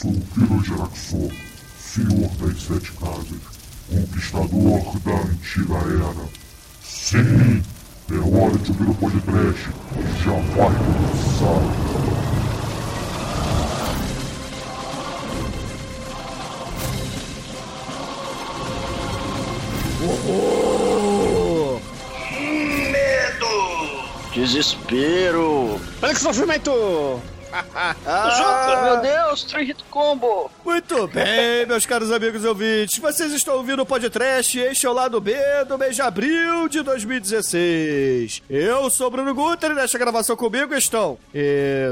sou o Pirogeraxor, senhor das sete casas, conquistador da antiga era. Sim, é hora de ouvir o podcast, já vai começar. Horror! Medo! Desespero! Olha que sofrimento! Ah, meu Deus, Three Hit Combo! Muito bem, meus caros amigos ouvintes. Vocês estão ouvindo o podcast Este é o Lado B do mês de abril de 2016. Eu sou Bruno Guter e nesta gravação comigo estão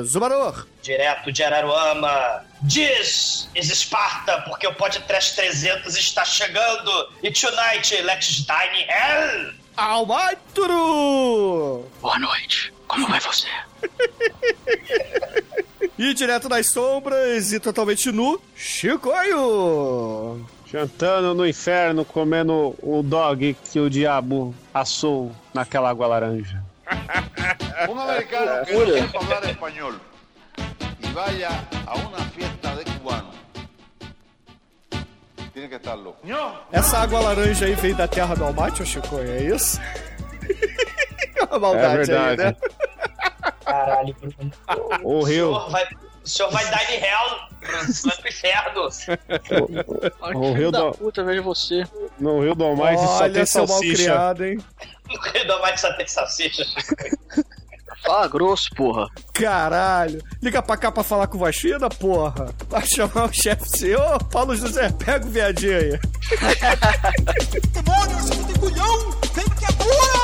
Zumaror. Direto de Araruama. Diz, is Esparta, porque o podcast 300 está chegando. E tonight, let's dine in hell. Almaituru! Boa noite, como vai você? e direto das sombras e totalmente nu, Chicoio! Jantando no inferno, comendo o dog que o diabo assou naquela água laranja. Un americano que no sepa hablar español y vaya a una fiesta de cubano, tiene que estar louco. Essa água laranja aí veio da terra do Almaty, ô Chicoio, é isso? Uma maldade É verdade. aí, né? Caralho, Bruno. O O rio, senhor vai, o senhor vai hell. Bruno. Você vai pro inferno. Ai, O que Rio da do- puta, vejo você. no rio do Almighty só tem mal salsicha. criado, hein? No Rio do Mate só tem salsicha. Fala grosso, porra. Caralho. Liga pra cá pra falar com o Vachina, porra. Vai chamar o chefe seu. Ô, Paulo José, pega o viadinho aí. Demônio, você não tem culhão! Vem que é cura!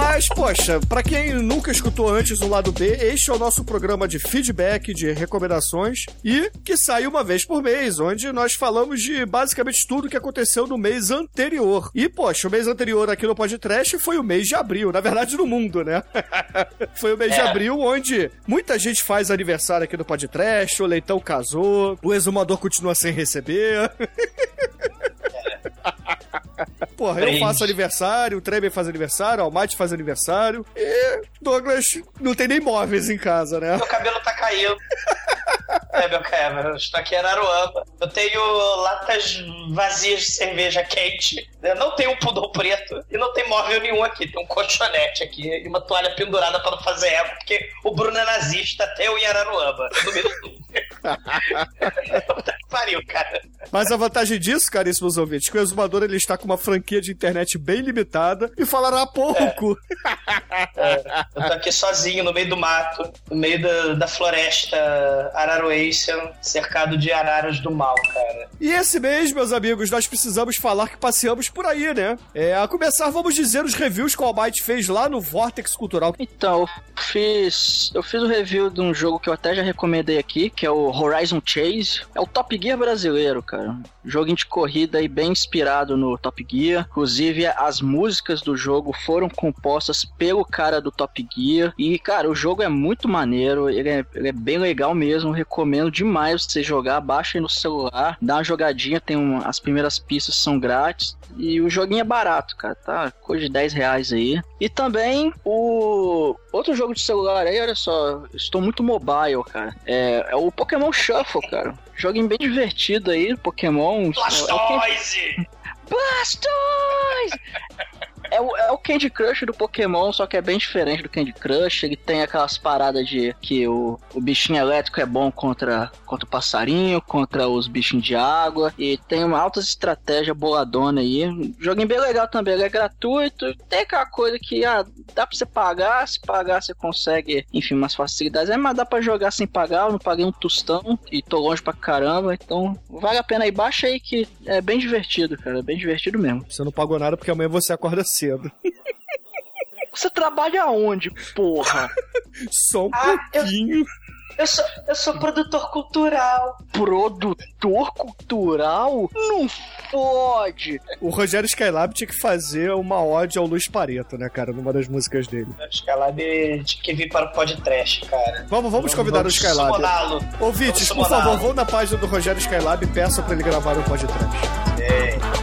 Mas, poxa, pra quem nunca escutou antes o lado B, este é o nosso programa de feedback, de recomendações e que sai uma vez por mês, onde nós falamos de basicamente tudo que aconteceu no mês anterior. E, poxa, o mês anterior aqui no podcast foi o mês de abril, na verdade no mundo, né? foi o mês de É. abril onde muita gente faz aniversário aqui no podcast, o Leitão casou, o exumador continua sem receber. Porra, eu faço aniversário, o Tremer faz aniversário, o Almighty faz aniversário. E Douglas não tem nem móveis em casa, né? Meu cabelo tá caindo. É, meu cabelo. Eu estou aqui em Araruama. Eu tenho latas vazias de cerveja quente. Eu não tenho um pudor preto. E não tem móvel nenhum aqui. Tem um colchonete aqui e uma toalha pendurada pra não fazer eco. Porque o Bruno é nazista até eu em Araruama. Do... Pariu, cara. Mas a vantagem disso, caríssimos ouvintes, é que o exumador ele está com uma franquia de internet bem limitada e falará pouco. Eu tô aqui sozinho, no meio do mato, no meio da, da floresta araruense, cercado de araras do mal, cara. E esse mês, meus amigos, nós precisamos falar que passeamos por aí, né? É, a começar, vamos dizer os reviews que o Almighty fez lá no Vortex Cultural. Então, eu fiz. Eu fiz o review de um jogo que eu até já recomendei aqui, que é o Horizon Chase. É o Top Gear brasileiro, cara. Joguinho de corrida aí bem inspirado no Top Gear. Inclusive, as músicas do jogo foram compostas pelo cara do Top Gear. E, cara, o jogo é muito maneiro. Ele é, ele é bem legal mesmo. Recomendo demais você jogar. Baixa aí no celular, dá uma jogadinha. Tem um, as primeiras pistas são grátis. E o joguinho é barato, cara. Tá coisa de 10 reais aí. E também o outro jogo de celular aí, olha só. Estou muito mobile, cara. É, é o Pokémon Shuffle, cara. Joguinho bem divertido aí, Pokémon. É o que- Blastoise! É o, é o Candy Crush do Pokémon, só que é bem diferente do Candy Crush. Ele tem aquelas paradas de que o, o bichinho elétrico é bom contra, contra o passarinho, contra os bichinhos de água. E tem uma alta estratégia boladona aí. Joguinho bem legal também, ele é gratuito. Tem aquela coisa que ah, dá pra você pagar, se pagar você consegue, enfim, umas facilidades. É, mas dá pra jogar sem pagar, eu não paguei um tostão e tô longe pra caramba. Então vale a pena aí, baixa aí que é bem divertido, cara. É bem divertido mesmo. Você não pagou nada porque amanhã você acorda. Você trabalha onde, porra? Só um Ah, eu- pouquinho. Eu sou, eu sou produtor cultural. Produtor cultural? Não fode! O Rogério Skylab tinha que fazer uma ode ao Luiz Pareto, né, cara, numa das músicas dele. Que ela tinha que vir para o podcast, cara. Vamos, vamos convidar o Skylab. Ouvintes, por Vamos favor, vão na página do Rogério Skylab e peçam pra ele gravar um podcast. É.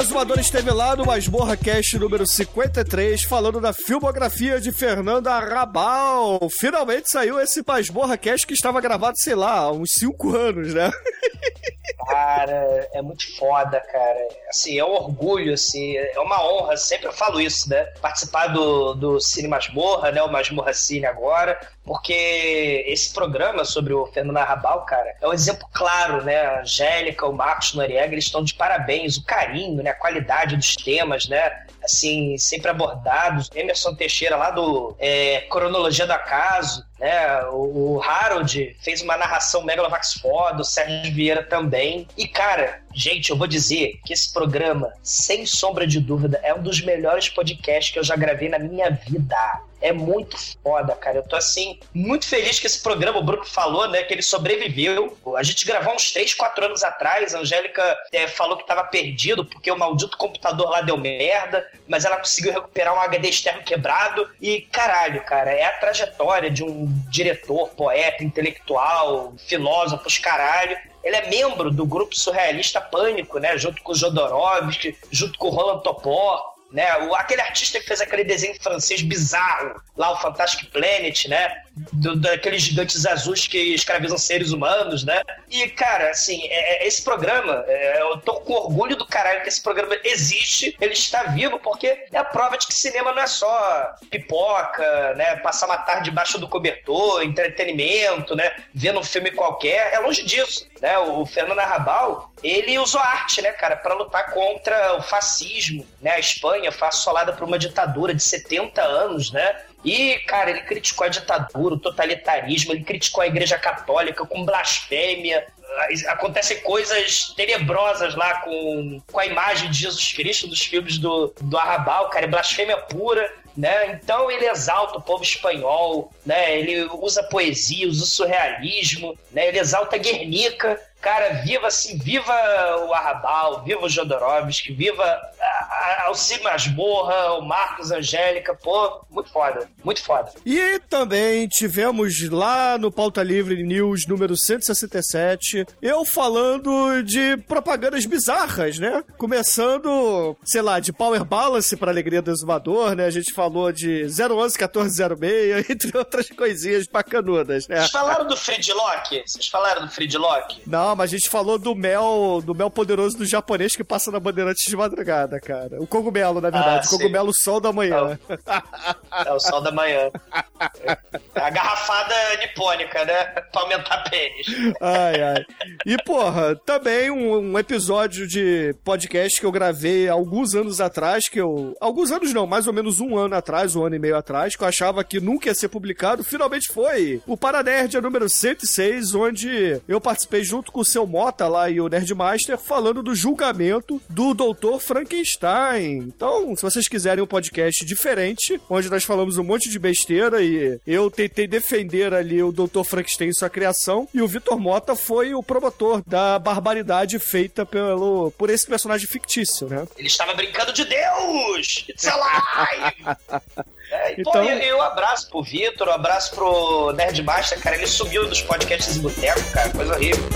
Exumador esteve lá no Masmorra Cast número 53, falando da filmografia de Fernanda Arrabal. Finalmente saiu esse Masmorra Cast que estava gravado, sei lá, há uns 5 anos, né? Cara, é muito foda, cara. Assim, é um orgulho, assim, é uma honra, sempre eu falo isso, né? Participar do, do Cine Masmorra, né? O Masmorra Cine agora, porque esse programa sobre o Fernando Arrabal, cara, é um exemplo claro, né? A Angélica, o Marcos Noriega, eles estão de parabéns, o carinho, né? A qualidade dos temas, né? Assim, sempre abordados. Emerson Teixeira, lá do é, Cronologia do Acaso, né? O, Harold fez uma narração Megalovax foda, o Sérgio Vieira também. E, cara, gente, eu vou dizer que esse programa, sem sombra de dúvida, é um dos melhores podcasts que eu já gravei na minha vida. É muito foda, cara. Eu tô assim, muito feliz que esse programa, o Bruno falou, né, que ele sobreviveu. A gente gravou uns 3, 4 anos atrás. A Angélica é, falou que tava perdido porque o maldito computador lá deu merda, mas ela conseguiu recuperar um HD externo quebrado. E caralho, cara, é a trajetória de um diretor, poeta, intelectual, filósofo, os caralho. Ele é membro do grupo surrealista Pânico, né? Junto com o Jodorowsky, junto com o Roland Topor, né? O, aquele artista que fez aquele desenho francês bizarro, lá o Fantastic Planet, né? Do, daqueles gigantes azuis que escravizam seres humanos, né? E, cara, assim, é, é- esse programa, é, eu tô com orgulho do caralho que esse programa existe, ele está vivo, porque é a prova de que cinema não é só pipoca, né? Passar uma tarde debaixo do cobertor, entretenimento, né? Vendo um filme qualquer, é longe disso, né? O Fernando Arrabal, ele usou arte, né, cara, para lutar contra o fascismo, né? A Espanha foi assolada por uma ditadura de 70 anos, né? E, cara, ele criticou a ditadura, o totalitarismo, ele criticou a Igreja Católica com blasfêmia. Acontecem coisas tenebrosas lá com, com a imagem de Jesus Cristo dos filmes do, do Arrabal, cara, é blasfêmia pura. Né? Então ele exalta o povo espanhol, né? ele usa poesia, usa o surrealismo, né? ele exalta Guernica. Cara, viva assim, viva o Arrabal, viva o Jodorowsky, viva a, a, Alci Masmorra, o Marcos Angélica, pô, muito foda, muito foda. E também tivemos lá no Pauta Livre News número 167, eu falando de propagandas bizarras, né? Começando, sei lá, de Power Balance para alegria do exumador, né? A gente falou de 011 1406, entre outras coisinhas bacanudas, né? Vocês falaram do Fridlock? Vocês falaram do Fridlock? Não, mas a gente falou do mel, do mel poderoso do japonês que passa na Bandeirantes de madrugada, cara. O cogumelo, na verdade. Ah, o cogumelo sol da manhã. É o sol da manhã. É a garrafada nipônica, né? Pra aumentar pênis. Ai, ai. E, porra, também um, um episódio de podcast que eu gravei alguns anos atrás, que eu. Alguns anos não, mais ou menos um ano atrás, um ano e meio atrás, que eu achava que nunca ia ser publicado, finalmente foi. O Paranerd é número 106, onde eu participei junto com o seu Mota lá e o Nerdmaster, falando do julgamento do Dr. Frankenstein. Então, se vocês quiserem um podcast diferente, onde nós falamos um monte de besteira e eu tentei defender ali o Dr. Frankenstein e sua criação, e o Vitor Mota foi o promotor da barbaridade feita pelo, por esse personagem fictício, né? Ele estava brincando de Deus! It's alive! É, e, Então- pô, e, e um abraço pro Vitor, um abraço pro Nerdmaster, cara. Ele sumiu dos podcasts em boteco, cara. Coisa horrível.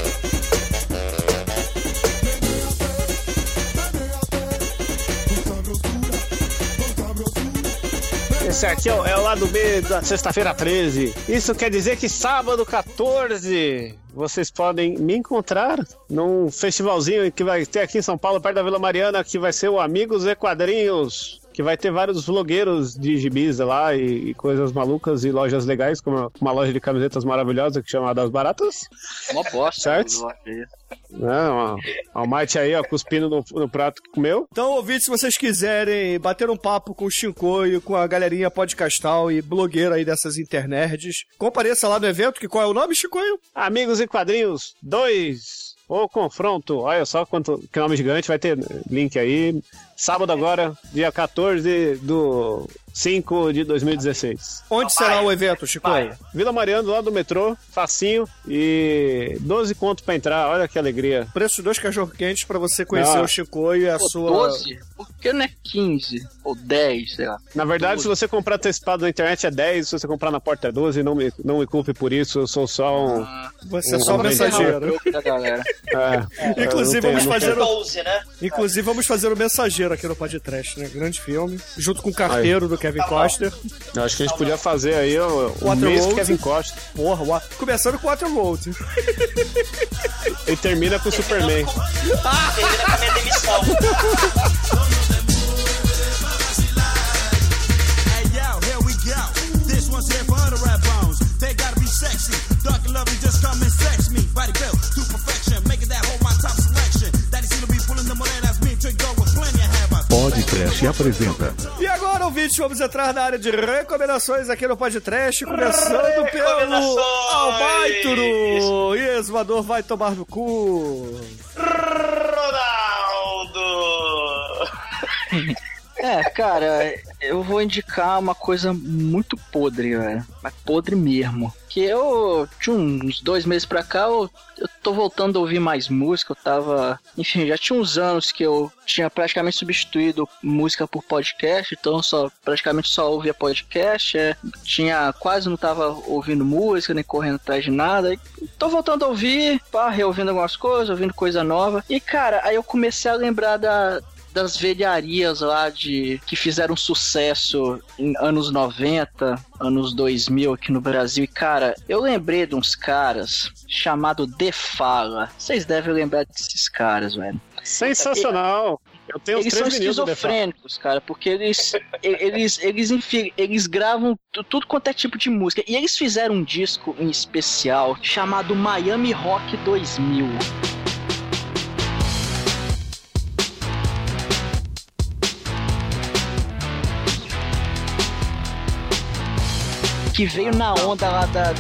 Esse aqui é o, é o lado B da sexta-feira 13. Isso quer dizer que sábado 14 vocês podem me encontrar num festivalzinho que vai ter aqui em São Paulo, perto da Vila Mariana, que vai ser o Amigos e Quadrinhos. Que vai ter vários vlogueiros de gibis lá e, e coisas malucas e lojas legais, como uma loja de camisetas maravilhosa que chama Das Baratas. Mó bosta. Certo. Uma, uma Mate aí, ó, cuspindo no, no prato que comeu. Então, ouvintes, se vocês quiserem bater um papo com o Shinkoio, com a galerinha podcastal e blogueira aí dessas internerds, compareça lá no evento, que qual é o nome, Shinkoio? Amigos e Quadrinhos 2. O confronto. Olha só quanto que nome gigante. Vai ter link aí. Sábado agora, dia 14 do 5 de 2016. Onde será o evento, Chico? Vila Mariana, do lado do metrô, facinho. E 12 conto pra entrar, olha que alegria. Preço de dois cachorro-quentes pra você conhecer Ah. o Chicoio e a Pô, sua... 12? Por que não é 15? Ou 10, sei lá. Na verdade, se você comprar antecipado na internet é 10, se você comprar na porta é 12, não me, não me culpe por isso, eu sou só um. Você é Um só um mensageiro. É, Inclusive, vamos fazer o- 12, né? Inclusive, vamos fazer o Mensageiro aqui no Podcast, né? Grande filme. Junto com o Carteiro do Kevin Coster. Eu acho que a gente podia fazer aí o, o mês que Kevin Costa Porra, o começando com o Waterworld. e termina com o Superman. Termina com a minha demissão. Hey yo, here we go. This one's here for other rap bones. They gotta be sexy. Dark and lovely, just come and sex me. Body built Podcast apresenta E agora, ouvintes, vamos entrar na área de recomendações aqui no Podcast, começando pelo! Albaituro. E exumador vai tomar no cu. Ronaldo! É, cara, eu vou indicar uma coisa muito podre, velho. Mas podre mesmo. Que eu, de uns dois meses pra cá, eu, eu tô voltando a ouvir mais música. Eu tava. Enfim, já tinha uns anos que eu tinha praticamente substituído música por podcast. Então, só praticamente só ouvia podcast. É, tinha. Quase não tava ouvindo música, nem correndo atrás de nada. E tô voltando a ouvir, pá, reouvindo algumas coisas, ouvindo coisa nova. E, cara, aí eu comecei a lembrar da, das velharias lá de que fizeram sucesso em anos 90, anos 2000 aqui no Brasil. E cara, eu lembrei de uns caras chamado Defala. Vocês devem lembrar desses caras, velho. Sensacional! Eu tenho Eles são esquizofrênicos, cara, porque eles eles eles enfim, eles gravam tu- tudo quanto é tipo de música. E eles fizeram um disco em especial chamado Miami Rock 2000. Que veio na onda lá da,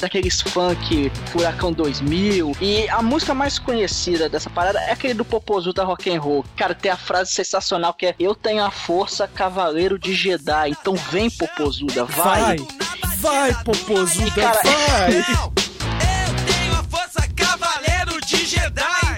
daqueles funk Furacão 2000. E a música mais conhecida dessa parada é aquele do Popozuda Rock and Roll. Cara, tem a frase sensacional que é Eu tenho a força cavaleiro de Jedi, então vem Popozuda, vai. Vai, vai, Popozuda, Cara, vai. Eu tenho a força cavaleiro de Jedi.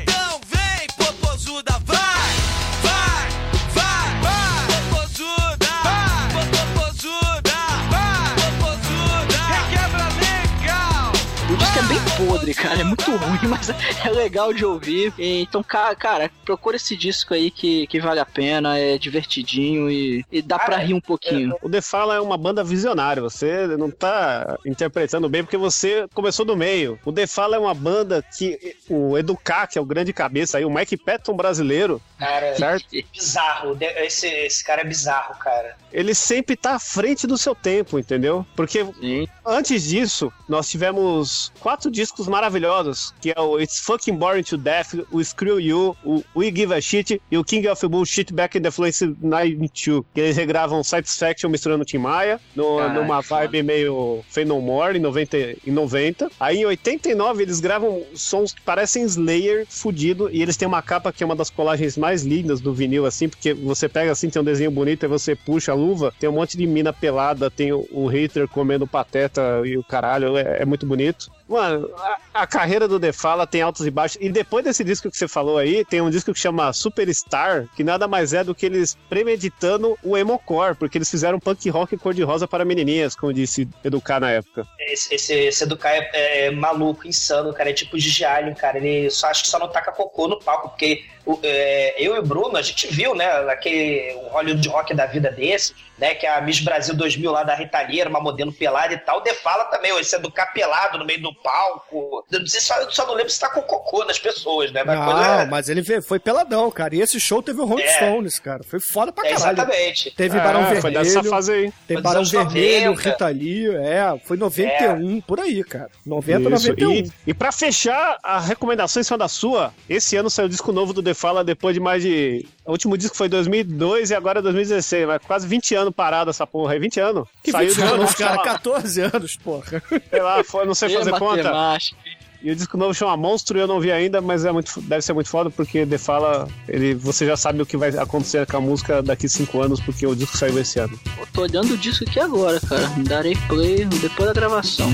É cara, é muito ruim, mas é legal de ouvir. Então, ca- cara, procura esse disco aí que, que vale a pena, é divertidinho e, e dá pra Cara, rir um pouquinho. O Defala é uma banda visionária, você não tá interpretando bem porque você começou do meio. O Defala é uma banda que o Educar, que é o grande cabeça aí, o Mike Patton brasileiro, Cara, certo? bizarro. De- Esse, esse cara é bizarro, cara. Ele sempre tá à frente do seu tempo, entendeu? Porque Sim. antes disso, nós tivemos quatro discos maravilhosos, que é o It's Fucking Boring to Death, o Screw You, o We Give a Shit e o King of Bullshit Back in the Flames 92, que eles regravam Satisfaction misturando Tim Maia, no- Caraca, numa vibe meio Fey No More, em 90, em 90. Aí em 89 eles gravam sons que parecem Slayer fudido, e eles têm uma capa que é uma das colagens mais lindas do vinil, assim, porque você pega assim, tem um desenho bonito, aí você puxa a luva, tem um monte de mina pelada, tem o, o hater comendo pateta e o caralho, é, é muito bonito. Mano, a, a carreira do Defala tem altos e baixos. E depois desse disco que você falou aí, tem um disco que chama Superstar, que nada mais é do que eles premeditando o emocore, porque eles fizeram punk rock cor-de-rosa para menininhas, como disse Educar na época. Esse, esse, esse Educar é, é maluco, insano, cara. É tipo Gigi Allen, cara. Ele só acho que só não taca cocô no palco, porque o- é, eu e o Bruno, a gente viu, né, naquele Hollywood Rock da vida desse, né, que é a Miss Brasil 2000 lá da Rita Lee, era uma modelo pelada e tal. O Defala também, ó, esse Educar pelado no meio do palco. Eu não sei, só, só não lembro se tá com cocô nas pessoas, né? Mas Não, coisa é- mas ele veio- foi peladão, cara. E esse show teve o Rolling É. Stones, cara. Foi foda pra é, caralho. exatamente. Teve Barão É, foi dessa Vermelho. fase aí. Tem Foi Barão Vermelho, 90. Rita Lee, é, foi 91, por aí, cara. 90, Isso, 91. E, e pra fechar, a recomendação em cima da sua, esse ano saiu o disco novo do The Fala depois de mais de. O último disco foi 2002 e agora é 2016, mas quase 20 anos parado essa porra aí. 20 anos. Que saiu 20 do- anos, cara, 14 anos, porra. Sei lá, foi, não sei E fazer conta. matemática. E o disco novo chama Monstro e eu não vi ainda, mas é muito, deve ser muito foda porque The Fala, ele, você já sabe o que vai acontecer com a música daqui cinco anos, porque o disco saiu esse ano. Eu tô olhando o disco aqui agora, cara. Darei play depois da gravação.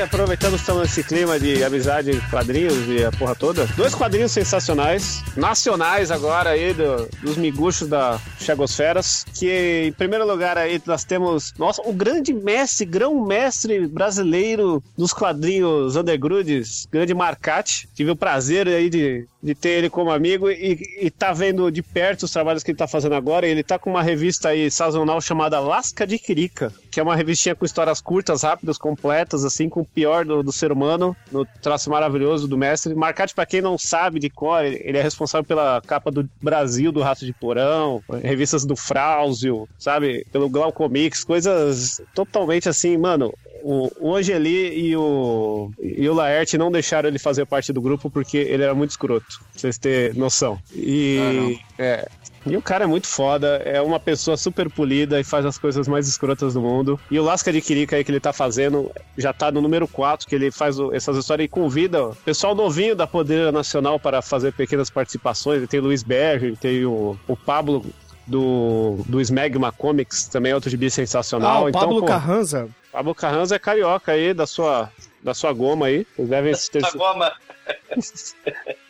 Recomendar aqui, estamos nesse clima de amizade, quadrinhos e a porra toda, dois quadrinhos sensacionais, nacionais agora aí, do- dos miguxos da Chagosferas, que em primeiro lugar aí nós temos, nossa, o grande mestre, grão-mestre brasileiro dos quadrinhos undergrudes, grande Marcati. Tive o prazer aí de, de ter ele como amigo e, e tá vendo de perto os trabalhos que ele tá fazendo agora. Ele tá com uma revista aí sazonal chamada Lasca de Quirica, que é uma revistinha com histórias curtas, rápidas, completas, assim, com o pior do, do ser humano, no traço maravilhoso do mestre. Marcati, pra quem não sabe de cor, ele é responsável pela capa do Brasil, do Rato de Porão, revistas do Frauzio, sabe? Pelo Glaucomics, coisas totalmente assim, mano. O, o Angeli e o, e o Laerte não deixaram ele fazer parte do grupo porque ele era muito escroto, pra vocês terem noção. E. é, e o cara é muito foda, é uma pessoa super polida e faz as coisas mais escrotas do mundo. E o Lasca de Quirica aí que ele tá fazendo já tá no número 4, que ele faz o- essas histórias e convida o pessoal novinho da Poder Nacional para fazer pequenas participações. Ele tem o Luiz Berger, tem o, o Pablo do, do Smegma Comics, também é outro gibi sensacional. Ah, o Pablo então, pô, Carranza. Pablo Carranza é carioca aí, da sua, da sua goma aí. Vocês devem ter, Tá goma.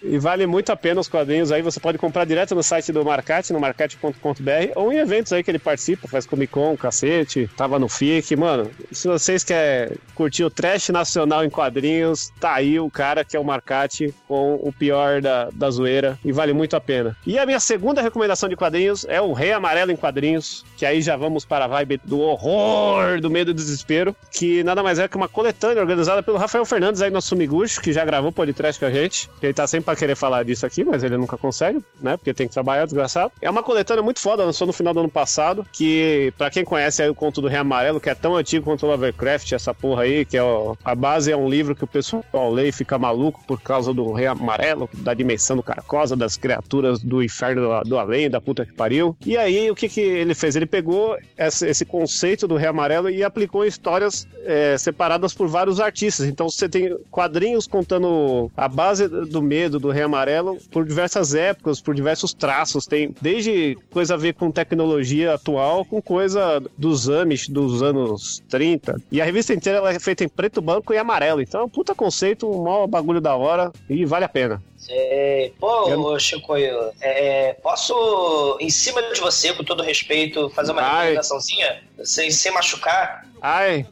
E vale muito a pena os quadrinhos aí. Você pode comprar direto no site do Marcate, no marcate.com.br, ou em eventos aí que ele participa, faz Comic Con, cacete, tava no FIC. Mano, se vocês querem curtir o trash nacional em quadrinhos, tá aí o cara que é o Marcate com o pior da, da zoeira e vale muito a pena. E a minha segunda recomendação de quadrinhos é o Rei Amarelo em Quadrinhos, que aí já vamos para a vibe do horror, do medo e do desespero, que nada mais é que uma coletânea organizada pelo Rafael Fernandes aí no Sumiguchi, que já gravou podcast com a gente. Ele tá sempre pra querer falar disso aqui, mas ele nunca consegue, né? Porque tem que trabalhar, desgraçado. É uma coletânea muito foda, lançou no final do ano passado, que pra quem conhece aí o conto do Rei Amarelo, que é tão antigo quanto o Lovecraft, essa porra aí, que é o- a base é um livro que o pessoal lê e fica maluco por causa do Rei Amarelo, da dimensão do Carcosa, das criaturas do inferno do, do além, da puta que pariu. E aí, o que que ele fez? Ele pegou esse, esse conceito do Rei Amarelo e aplicou histórias é, separadas por vários artistas. Então você tem quadrinhos contando a base do medo do Rei Amarelo por diversas épocas, por diversos traços. Tem desde coisa a ver com tecnologia atual, com coisa dos Amish dos anos 30. E a revista inteira é feita em preto, branco e amarelo. Então é um puta conceito, um maior bagulho da hora e vale a pena. É, pô, Eu- ô, Chicoio, é, posso, em cima de você, com todo respeito, fazer uma Ai. recomendaçãozinha? Sem, sem machucar? Ai,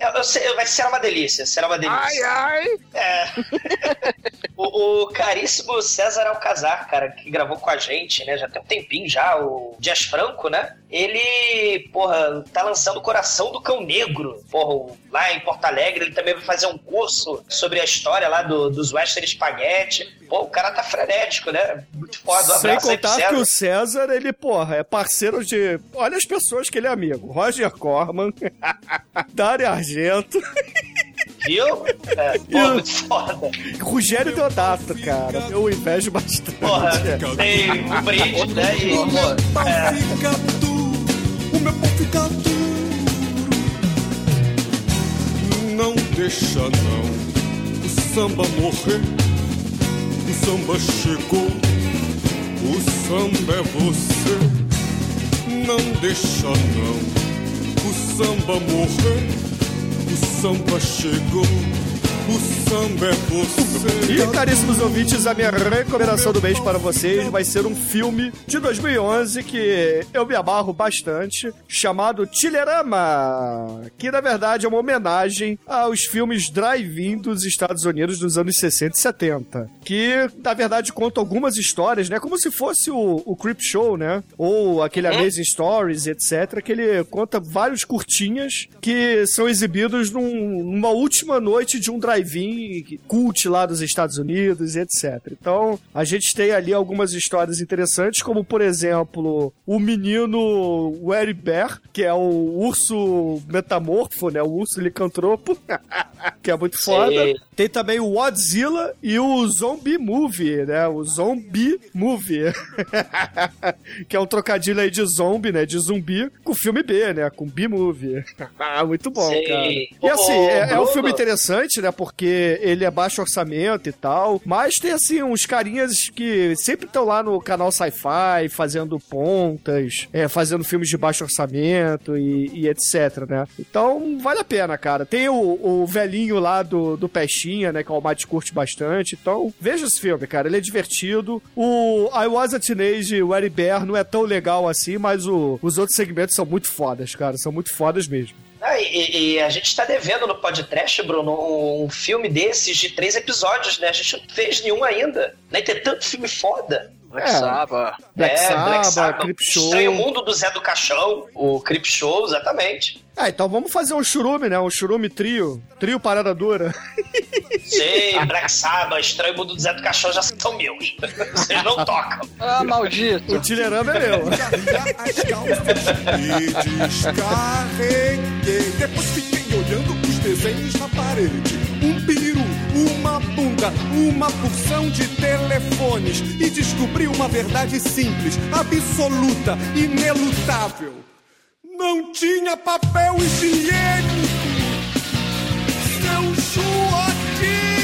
Eu, eu sei, vai ser uma delícia, será uma delícia. ai. É. o, o caríssimo César Alcazar, cara, que gravou com a gente, né? Já tem um tempinho já, o Dias Franco, né? Ele, porra, tá lançando o Coração do Cão Negro. Porra, lá em Porto Alegre, ele também vai fazer um curso sobre a história lá do- dos Western Spaghetti. Pô, o cara tá frenético, né? Muito foda. Um Sem abraço aí contar que o César. Ele, porra, é parceiro de. Olha as pessoas que ele é amigo: Roger Corman, Dario Argento, Viu? É, pô, muito foda. Rogério Deodato, cara. Eu invejo bastante. Porra, tem o brinde, né? E, pô, é, Fica duro, o meu pau fica duro. Não deixa não samba morrer. O samba chegou, o samba é você. Não deixa não o samba morrer. O samba chegou, o samba é você. E, caríssimos ouvintes, a minha recomendação do mês para vocês vai ser um filme de 2011 que eu me amarro bastante, chamado Tilerama, que na verdade é uma homenagem aos filmes drive-in dos Estados Unidos dos anos 60 e 70, que na verdade conta algumas histórias, né, como se fosse o, o Creep Show, né, ou aquele Amazing Stories, etc, que ele conta vários curtinhas que são exibidos num- numa última noite de um drive-in cult lá dos Estados Unidos, etc. Então, a gente tem ali algumas histórias interessantes, como por exemplo, o menino Wary Bear, que é o urso metamorfo, né, o urso licantropo, que é muito foda. Sim. Tem também o Godzilla e o Zombie Movie, né? O Zombie Movie. que é um trocadilho aí de zombie, né? De zumbi com filme B, né? Com B-Movie. Muito bom, Sim. cara. E assim, é, é um filme interessante, né? Porque ele é baixo orçamento e tal. Mas tem, assim, uns carinhas que sempre estão lá no canal Sci-Fi fazendo pontas, é, fazendo filmes de baixo orçamento e, e etc, né? Então, vale a pena, cara. Tem o, o velhinho lá do, do Pestinha, né? Que o Almighty curte bastante. Então, veja esse filme, cara. Ele é divertido. O I Was a Teenage Wary Bear não é tão legal assim, mas o- os outros segmentos são muito fodas, cara. São muito fodas mesmo. Ah, e, e a gente tá devendo no podcast, Bruno, um, filme desses de três episódios, né? A gente não fez nenhum ainda. Nem tem tanto filme foda. Black É. Sabbath. Black é, Black Sabbath, Creep Show. Estranho Mundo do Zé do Caixão, o Creep Show, exatamente. Ah, então vamos fazer um churume, né? Um churume trio. Trio parada dura. Sei, Black Sabbath, Estranho Mundo do Zé do Caixão já são meus. Vocês não tocam. Ah, maldito. O Tilerama é meu. E descarreguei. Depois fiquei olhando os desenhos na parede. Um peru, uma bunda, uma porção de telefones. E descobri uma verdade simples, absoluta, inelutável. Não tinha papel higiênico. Seu Joaquim!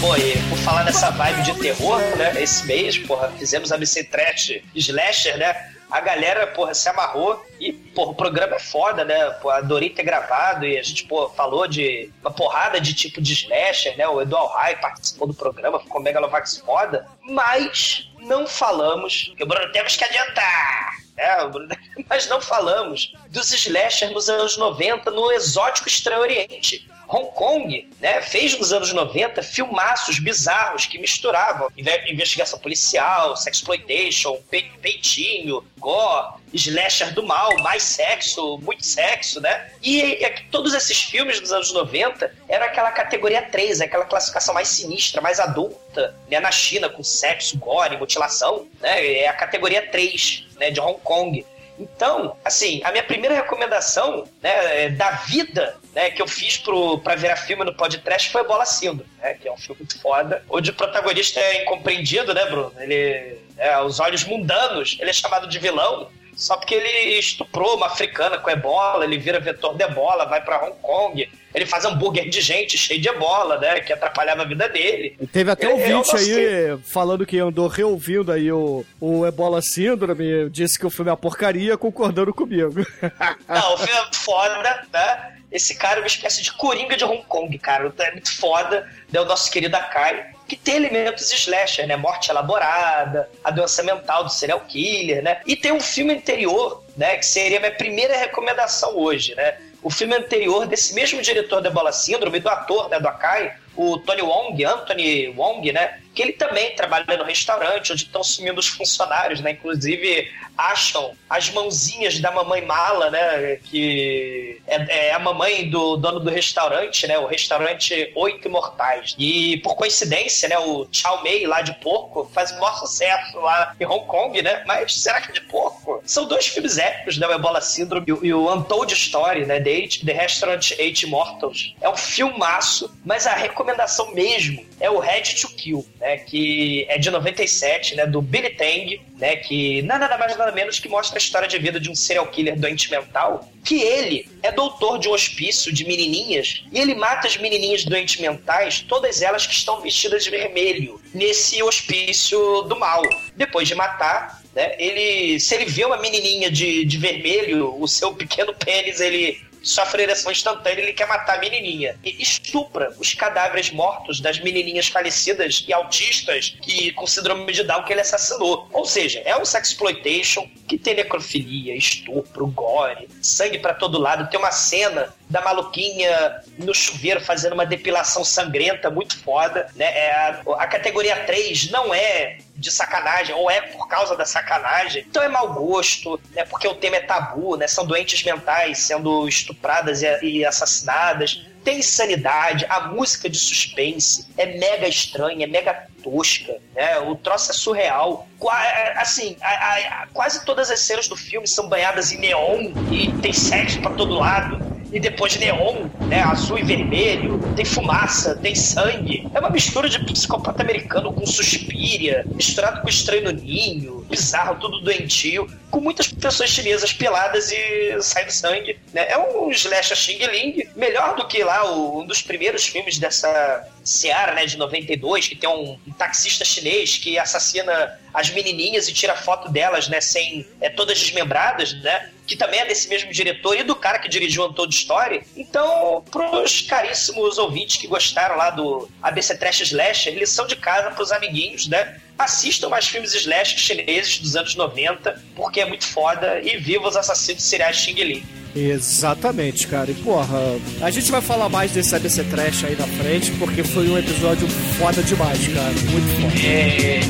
Pô, e por falar nessa vibe de terror, né? Esse mês, porra, fizemos a MC Trash Slasher, né? A galera, porra, se amarrou e, porra, o programa é foda, né? Pô, adorei ter gravado e a gente, pô, falou de uma porrada de tipo de slasher, né? O Eduardo Rai participou do programa, ficou Megalovax foda, mas não falamos, que o Bruno temos que adiantar, né? O Bruno- Mas não falamos dos slasher nos anos 90 no exótico Estranho Oriente. Hong Kong, né, fez nos anos 90 filmaços bizarros que misturavam inve- investigação policial, sexploitation, pe peitinho, gore, slasher do mal, mais sexo, muito sexo, né? E, que todos esses filmes dos anos 90 eram aquela categoria 3, aquela classificação mais sinistra, mais adulta, né, na China, com sexo, gore, mutilação, né? É a categoria 3, né, de Hong Kong. Então, assim, a minha primeira recomendação né, é, da vida né, que eu fiz pro, pra virar filme no podcast foi Bola Síndrome, né, que é um filme muito foda, onde o protagonista é incompreendido, né, Bruno? Ele, é, aos olhos mundanos, ele é chamado de vilão, só porque ele estuprou uma africana com ebola, ele vira vetor de ebola, vai pra Hong Kong, ele faz hambúrguer de gente cheio de ebola, né, que atrapalhava a vida dele. E Teve até É, um eu vídeo aí falando que andou reouvindo aí o, o Ebola Síndrome, disse que o filme é uma porcaria, concordando comigo. Não, o filme é foda, né? Esse cara é uma espécie de coringa de Hong Kong, cara. É muito foda. É o nosso querido Akai, que tem elementos slasher, né? Morte elaborada, a doença mental do serial killer, né? E tem um filme anterior, né? Que seria minha primeira recomendação hoje, né? O filme anterior desse mesmo diretor da Bola Síndrome, do ator, né? Do Akai, o Tony Wong, Anthony Wong, né? Que ele também trabalha no restaurante, onde estão sumindo os funcionários, né? Inclusive acham as mãozinhas da mamãe mala, né? Que é, é a mamãe do dono do restaurante, né? O restaurante Oito Imortais. E por coincidência, né? O Chow Mei lá de porco faz o maior sucesso lá em Hong Kong, né? Mas será que é de porco? São dois filmes épicos, né? O Ebola Syndrome e o- Untold Story, né? The, The Restaurant Eight Immortals. É um filmaço, mas a recomendação mesmo é o Red to Kill, né? Que é de 97, né? Do Billy Tang, né? Que nada mais nada menos que mostra a história de vida de um serial killer doente mental. Que ele é doutor de um hospício de menininhas e ele mata as menininhas doentes mentais, todas elas que estão vestidas de vermelho, nesse hospício do mal. Depois de matar, né, ele, se ele vê uma menininha de, de vermelho, o seu pequeno pênis ele sofre ereção instantânea ele quer matar a menininha. E estupra os cadáveres mortos das menininhas falecidas e autistas que com síndrome de Down que ele assassinou. Ou seja, é um sexploitation que tem necrofilia, estupro, gore, sangue pra todo lado. Tem uma cena da maluquinha no chuveiro fazendo uma depilação sangrenta muito foda, né? É a, a categoria 3 não é de sacanagem, ou é por causa da sacanagem. Então é mau gosto, né? Porque o tema é tabu, né? São doentes mentais sendo estupradas e, assassinadas. Tem insanidade, a música de suspense é mega estranha, é mega tosca, né? O troço é surreal. Qua- Assim, a- a- quase todas as cenas do filme são banhadas em neon e tem sexo pra todo lado. E depois neon, né? Azul e vermelho, tem fumaça, tem sangue. É uma mistura de psicopata americano com suspiria, misturado com estranho no ninho, bizarro, tudo doentio, com muitas pessoas chinesas peladas e saindo sangue. Né? É um slasher Xing Ling, melhor do que lá o- um dos primeiros filmes dessa Seara, né, de 92, que tem um, um taxista chinês que assassina as menininhas e tira foto delas, né, sem é, todas desmembradas, né, que também é desse mesmo diretor e do cara que dirigiu Untold Story. Então, pros caríssimos ouvintes que gostaram lá do ABC Trash Slasher, lição de casa pros amiguinhos, né, assistam mais filmes slasher chineses dos anos 90, porque é muito foda, e viva os assassinos seriais Xing Ling. Exatamente, cara. E porra, a gente vai falar mais desse ABC Trash aí na frente, porque foi um episódio foda demais, cara. Muito foda. É,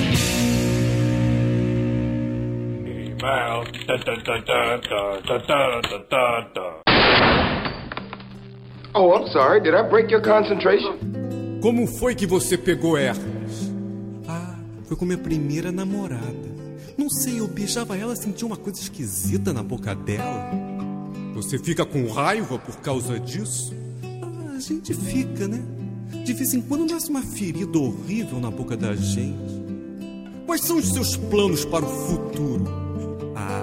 Oh, I'm sorry. Did I break your concentration? Como foi que você pegou Hermes? Foi com minha primeira namorada. Não sei, eu beijava ela sentia uma coisa esquisita na boca dela. Você fica com raiva por causa disso? Ah, a gente fica, né? De vez em quando nasce uma ferida horrível na boca da gente. Quais são os seus planos para o futuro? Ah,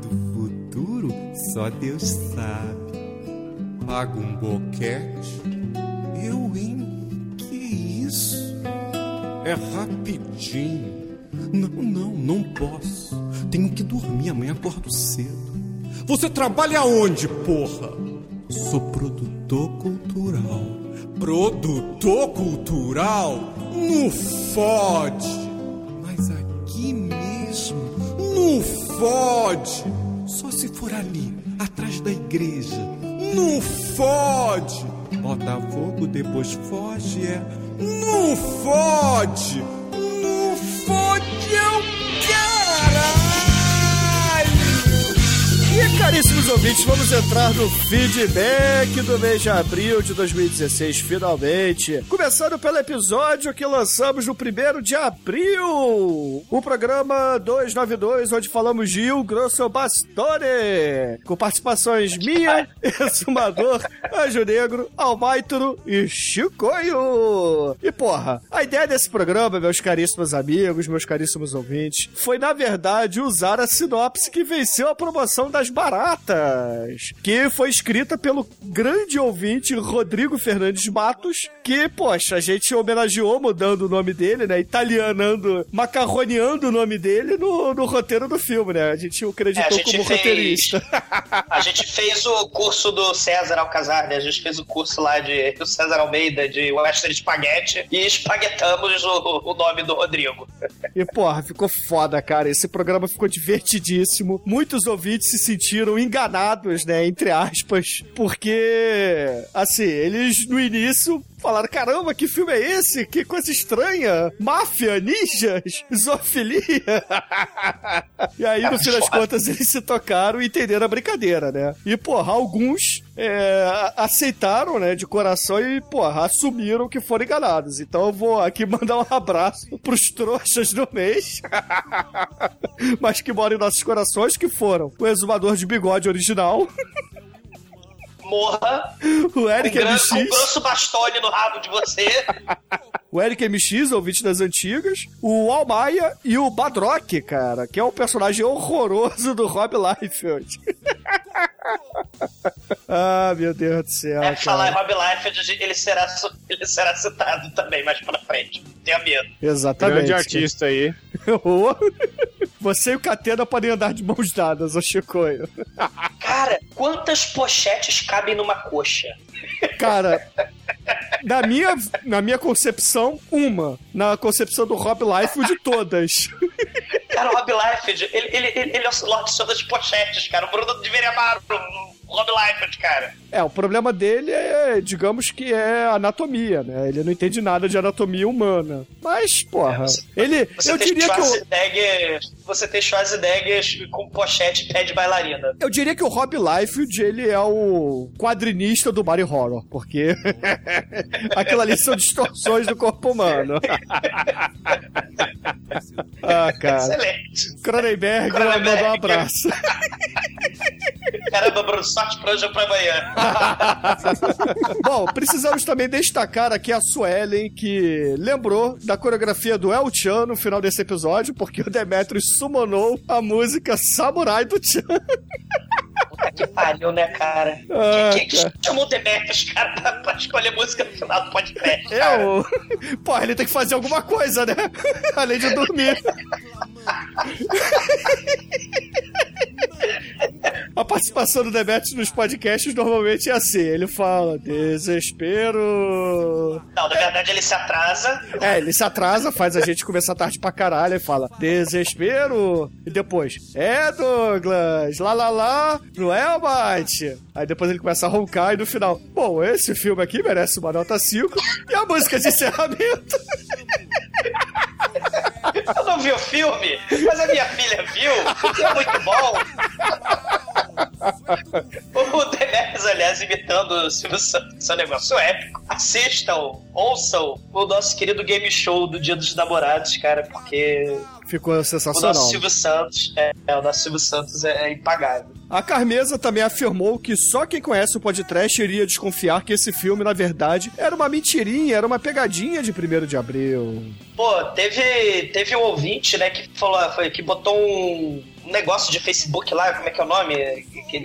do futuro só Deus sabe. Paga um boquete? É rapidinho. Não, não, não posso. Tenho que dormir, amanhã acordo cedo. Você trabalha onde, porra? Sou produtor cultural. Produtor cultural? No fode! Mas aqui mesmo? Não fode! Só se for ali, atrás da igreja. Não fode! Botafogo depois foge, é. Não fode! E caríssimos ouvintes, vamos entrar no feedback do mês de abril de 2016, finalmente. Começando pelo episódio que lançamos no primeiro de abril. O programa 292, onde falamos de Il Grosso Bastone. Com participações minha, Exumador, Anjo Negro, Almaituro e Chicoio. E porra, a ideia desse programa, meus caríssimos amigos, meus caríssimos ouvintes, foi na verdade usar a sinopse que venceu a promoção das baratas, que foi escrita pelo grande ouvinte Rodrigo Fernandes Matos, que, poxa, a gente homenageou mudando o nome dele, né? Italianando, macarroneando o nome dele no, no roteiro do filme, né? A gente o É, gente como fez- roteirista. A gente fez o curso do César Alcazar, né? A gente fez o curso lá de do César Almeida, de Western Spaghetti, e espaguetamos o, o nome do Rodrigo. E, porra, ficou foda, cara. Esse programa ficou divertidíssimo. Muitos ouvintes se sentiram enganados, né? Entre aspas. Porque, assim, eles no início falaram: caramba, que filme é esse? Que coisa estranha! Máfia, ninjas, zoofilia. e aí, no fim das contas, eles se tocaram e entenderam a brincadeira, né? E, porra, alguns é, aceitaram, né, de coração e, porra, assumiram que foram enganados. Então eu vou aqui mandar um abraço pros trouxas do mês, mas que moram em nossos corações, que foram o exumador de bigode original, Morra o Eric gran, MX, com um grosso bastone no rabo de você. o Eric MX, ouvinte das antigas, o Almaia e o Badrock, cara, que é um personagem horroroso do Rob Liefeld. ah, meu Deus do céu, É, falar em. Rob Liefeld, ele será, ele será citado também mais pra frente. Tenha medo. Exatamente. Grande artista aí. Você e o Catena podem andar de mãos dadas, ô Chicoio. Cara, quantas pochetes cabem numa coxa? Cara, na minha, na minha concepção, uma. Na concepção do Rob Liefeld, todas. Cara, o Rob Liefeld, ele, ele, ele, ele é o de pochetes, cara. O Bruno deveria amar o Rob Liefeld, cara. É, o problema dele é, digamos que é anatomia, né? Ele não entende nada de anatomia humana. Mas, porra, ele. Você eu diria que você tem Schwarzenegger com pochete pé de bailarina. eu diria que o Rob Liefeld, ele é o quadrinista do body horror, porque aquilo ali são distorções do corpo humano. ah, cara. Excelente. Cronenberg, Cronenberg. mandou um abraço. Caramba, Bruno, sorte pra hoje ou pra amanhã. Bom, precisamos também destacar aqui a Suelen, que lembrou da coreografia do El Chan no final desse episódio, porque o Demetrius summonou a música Samurai do Chan. Puta que pariu, né, cara? Ah, que cara. chamou o Demetrius, cara, pra, pra escolher música no final do podcast, É cara? o. Pô, ele tem que fazer alguma coisa, né? Além de dormir. A participação do Demetrius nos podcasts normalmente é assim: ele fala, desespero. Não, na verdade ele se atrasa. É, ele se atrasa, faz a gente começar tarde pra caralho e fala, desespero. E depois, é Douglas, lá lá lá, não é Almighty? Aí depois ele começa a roncar e no final, bom, esse filme aqui merece uma nota 5 e a música de encerramento. Eu não vi o filme, mas a minha filha viu, e é muito bom. O Demetrius, aliás, imitando o Silvio Santos, é um negócio épico. Assistam, ouçam o nosso querido game show do Dia dos Namorados, cara, porque Ficou o nosso sensacional. Silvio Santos é, é, o nosso Silvio Santos é, é impagável. A Carmesa também afirmou que só quem conhece o podcast iria desconfiar que esse filme, na verdade, era uma mentirinha, era uma pegadinha de 1 de abril. Pô, teve, teve um ouvinte, né, que falou, foi, que botou um, um negócio de Facebook lá, como é que é o nome?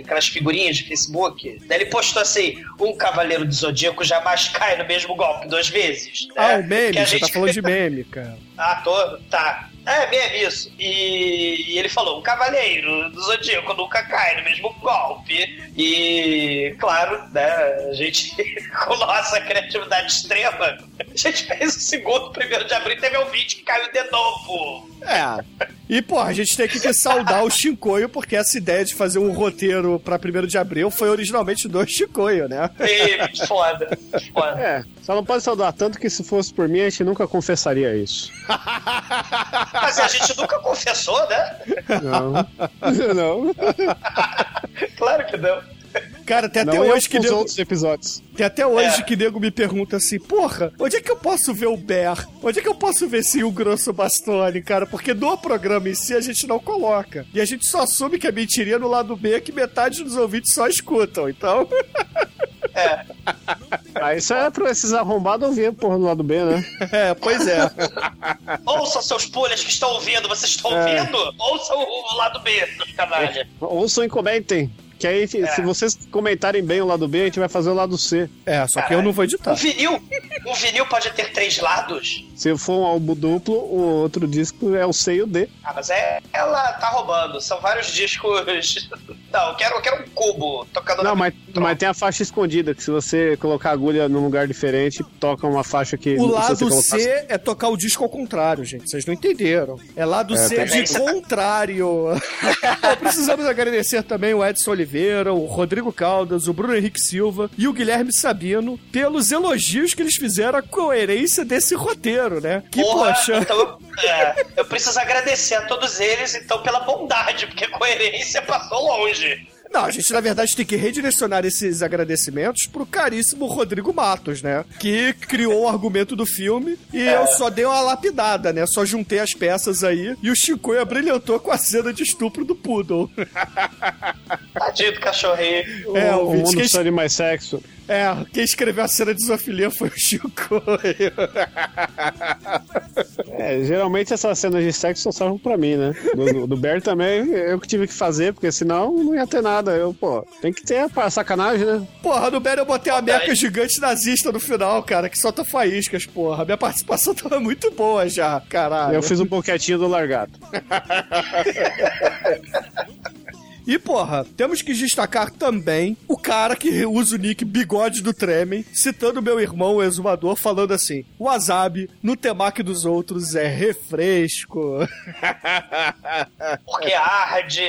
Aquelas figurinhas de Facebook. Daí ele postou assim: um cavaleiro do zodíaco jamais cai no mesmo golpe duas vezes. né? Ah, o meme, Que a você tá gente- falando de meme, cara. Ah, tô, tá. É, mesmo isso. E, e ele falou: um cavaleiro do zodíaco nunca cai no mesmo golpe. E, claro, né, a gente, com nossa criatividade extrema, a gente fez o segundo, primeiro de abril, teve um vídeo que caiu de novo. É. E, pô, a gente tem que que saudar o Chicoio, porque essa ideia de fazer um roteiro pra 1 de abril foi originalmente do Chicoio, né? E foda, foda. É, só não pode saudar tanto que se fosse por mim, a gente nunca confessaria isso. Mas a gente nunca confessou, né? Não. não. Claro que não. Cara, tem até não eu hoje que nego, outros episódios. tem até hoje É. que nego me pergunta assim, porra, onde é que eu posso ver o Bear? Onde é que eu posso ver esse o Grosso Bastone, cara? Porque no programa em si a gente não coloca. E a gente só assume que é mentirinha no lado B que metade dos ouvintes só escutam. Então, É. Ah, isso é pra esses arrombados ouvir, porra, do lado B, né? é, pois é. Ouçam seus pulhas que estão ouvindo, vocês estão É. ouvindo? Ouçam o lado B, seus canalha. Ouçam e comentem. Que aí, se vocês comentarem bem o lado B, a gente vai fazer o lado C. É, só que eu não vou editar. Um vinil, um vinil pode ter três lados? Se for um álbum duplo, o outro disco é o C e o D. Ah, mas é, ela tá roubando. São vários discos. Não, eu quero, eu quero um cubo tocando Não, na mas, mas tem a faixa escondida, que se você colocar a agulha num lugar diferente, toca uma faixa que. O lado colocar- C é tocar o disco ao contrário, gente. Vocês não entenderam. É lado É, C de contrário. Bom, precisamos agradecer também o Edson Oliveira, o Rodrigo Caldas, o Bruno Henrique Silva e o Guilherme Sabino pelos elogios que eles fizeram à coerência desse roteiro, né? Que, Porra, poxa. então eu, é, eu preciso agradecer a todos eles, então, pela bondade, porque coerência passou longe. Não, a gente, na verdade, tem que redirecionar esses agradecimentos pro caríssimo Rodrigo Matos, né? Que criou o argumento do filme e eu só dei uma lapidada, né? Só juntei as peças aí e o Chicoio brilhantou com a cena de estupro do Poodle. Tadinho do cachorrinho. É, o, o mundo de mais sexo. É, quem escreveu a cena de zoofilia foi o Chico. É, geralmente essas cenas de sexo só servem pra mim, né? Do, do Bert também eu que tive que fazer, porque senão não ia ter nada. Eu, pô, tem que ter pra sacanagem, né? Porra, no Bero eu botei uma meca gigante nazista no final, cara, que solta faíscas, porra. A minha participação tava muito boa já, caralho. Eu fiz um boquetinho do largado. E, porra, temos que destacar também o cara que usa o nick Bigode do Tremen, citando meu irmão, o exumador, falando assim: Wasabi no temaki dos outros é refresco. Porque arde.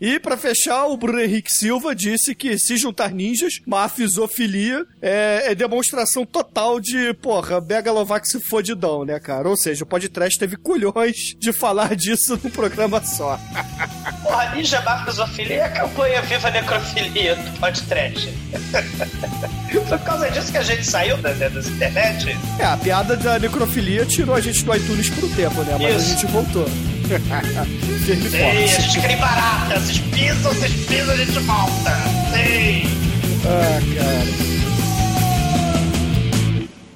E pra fechar, o Bruno Henrique Silva disse que se juntar ninjas, mafisofilia é, é demonstração total de, porra, Megalovax fodidão, né, cara? Ou seja, o podcast teve culhões de falar disso num programa só. Porra, Ninja Mafia Zoofilia é a campanha Viva Necrofilia do podcast. Foi por causa disso que a gente saiu da, da, das internet? É, a piada da necrofilia tirou a gente do iTunes por um tempo, né? Mas Isso. a gente voltou. Firme e Sim, a forte. gente queria barata. Vocês pisam, vocês pisam, a gente volta. Sim. Ah,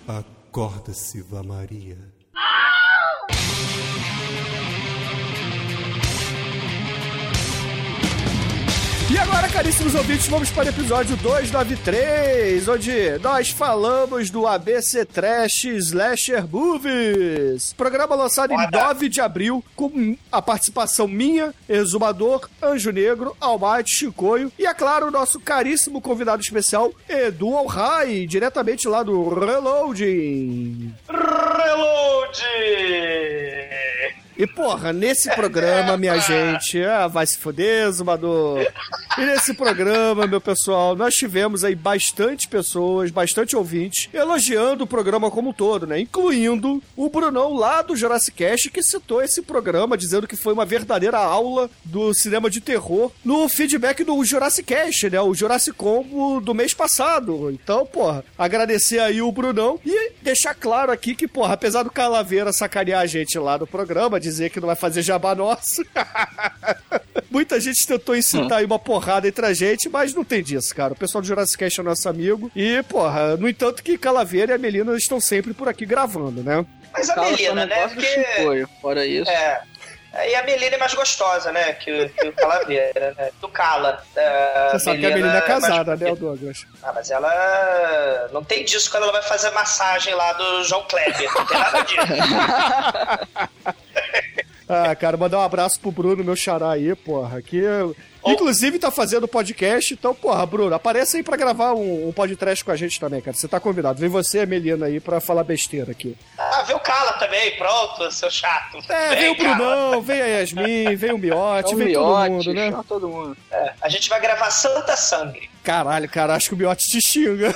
cara. Acorda-se, Vá Maria. E agora, caríssimos ouvintes, vamos para o episódio 293, onde nós falamos do ABC Trash Slasher Movies. Programa lançado em 9 de abril, com a participação minha, Exumador, Anjo Negro, Almighty, Chicoio e, é claro, o nosso caríssimo convidado especial, Edu Alhai, diretamente lá do Reloading. Reload! E porra, nesse programa, minha gente, ah, vai se foder, Zumador. E nesse programa, meu pessoal, nós tivemos aí bastante pessoas, bastante ouvintes, elogiando o programa como um todo, né? Incluindo o Brunão lá do Jurassic Cast, que citou esse programa, dizendo que foi uma verdadeira aula do cinema de terror no feedback do Jurassic Cast, né? O Jurassic Combo do mês passado. Então, porra, agradecer aí o Brunão e deixar claro aqui que, porra, apesar do Calaveira sacanear a gente lá no programa, dizer que não vai fazer jabá nosso. Muita gente tentou incitar aí uma porrada entre a gente, mas não tem disso, cara. O pessoal do Jurassic Cast é nosso amigo. E, porra, no entanto que Calaveira e a Melina estão sempre por aqui gravando, né? Mas a Cala Melina, não né? Porque. Chicoio. Fora isso. É. E a Melina é mais gostosa, né? Que, o- que o Calaveira, né? Do Cala. Da Você sabe que a Melina é mais casada, né, bonita. Douglas? Ah, mas ela não tem disso quando ela vai fazer massagem lá do João Kleber. Não tem nada disso. Ah, cara, mandar um abraço pro Bruno, meu xará aí, porra, que inclusive tá fazendo podcast, então, porra, Bruno, aparece aí pra gravar um, um podcast com a gente também, cara. Você tá convidado. Vem você e a Melina aí pra falar besteira aqui. Ah, vê o Cala também, pronto, seu chato. É, vem o Cala. Brunão, vem a Yasmin, vem o Miote, É o vem todo Miote, mundo, né? todo mundo. É, a gente vai gravar Santa Sangue. Caralho, cara, acho que o Miote te xinga.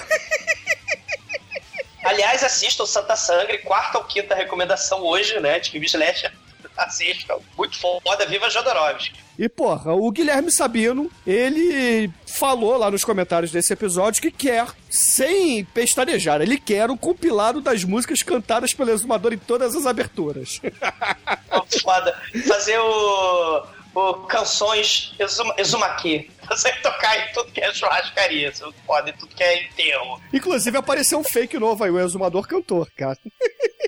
Aliás, assistam Santa Sangue, quarta ou quinta recomendação hoje, né? De filme Slasher. Assistam. Muito foda, viva Jodorowsky. E, porra, o Guilherme Sabino, ele falou lá nos comentários desse episódio que quer, sem pestanejar, ele quer um compilado das músicas cantadas pelo Exumador em todas as aberturas. Muito foda. Fazer o, o canções exuma, exumaki. Você tocar em tudo que é churrascaria. Você pode em tudo que é enterro. Inclusive apareceu um fake novo aí, o Exumador cantor, cara.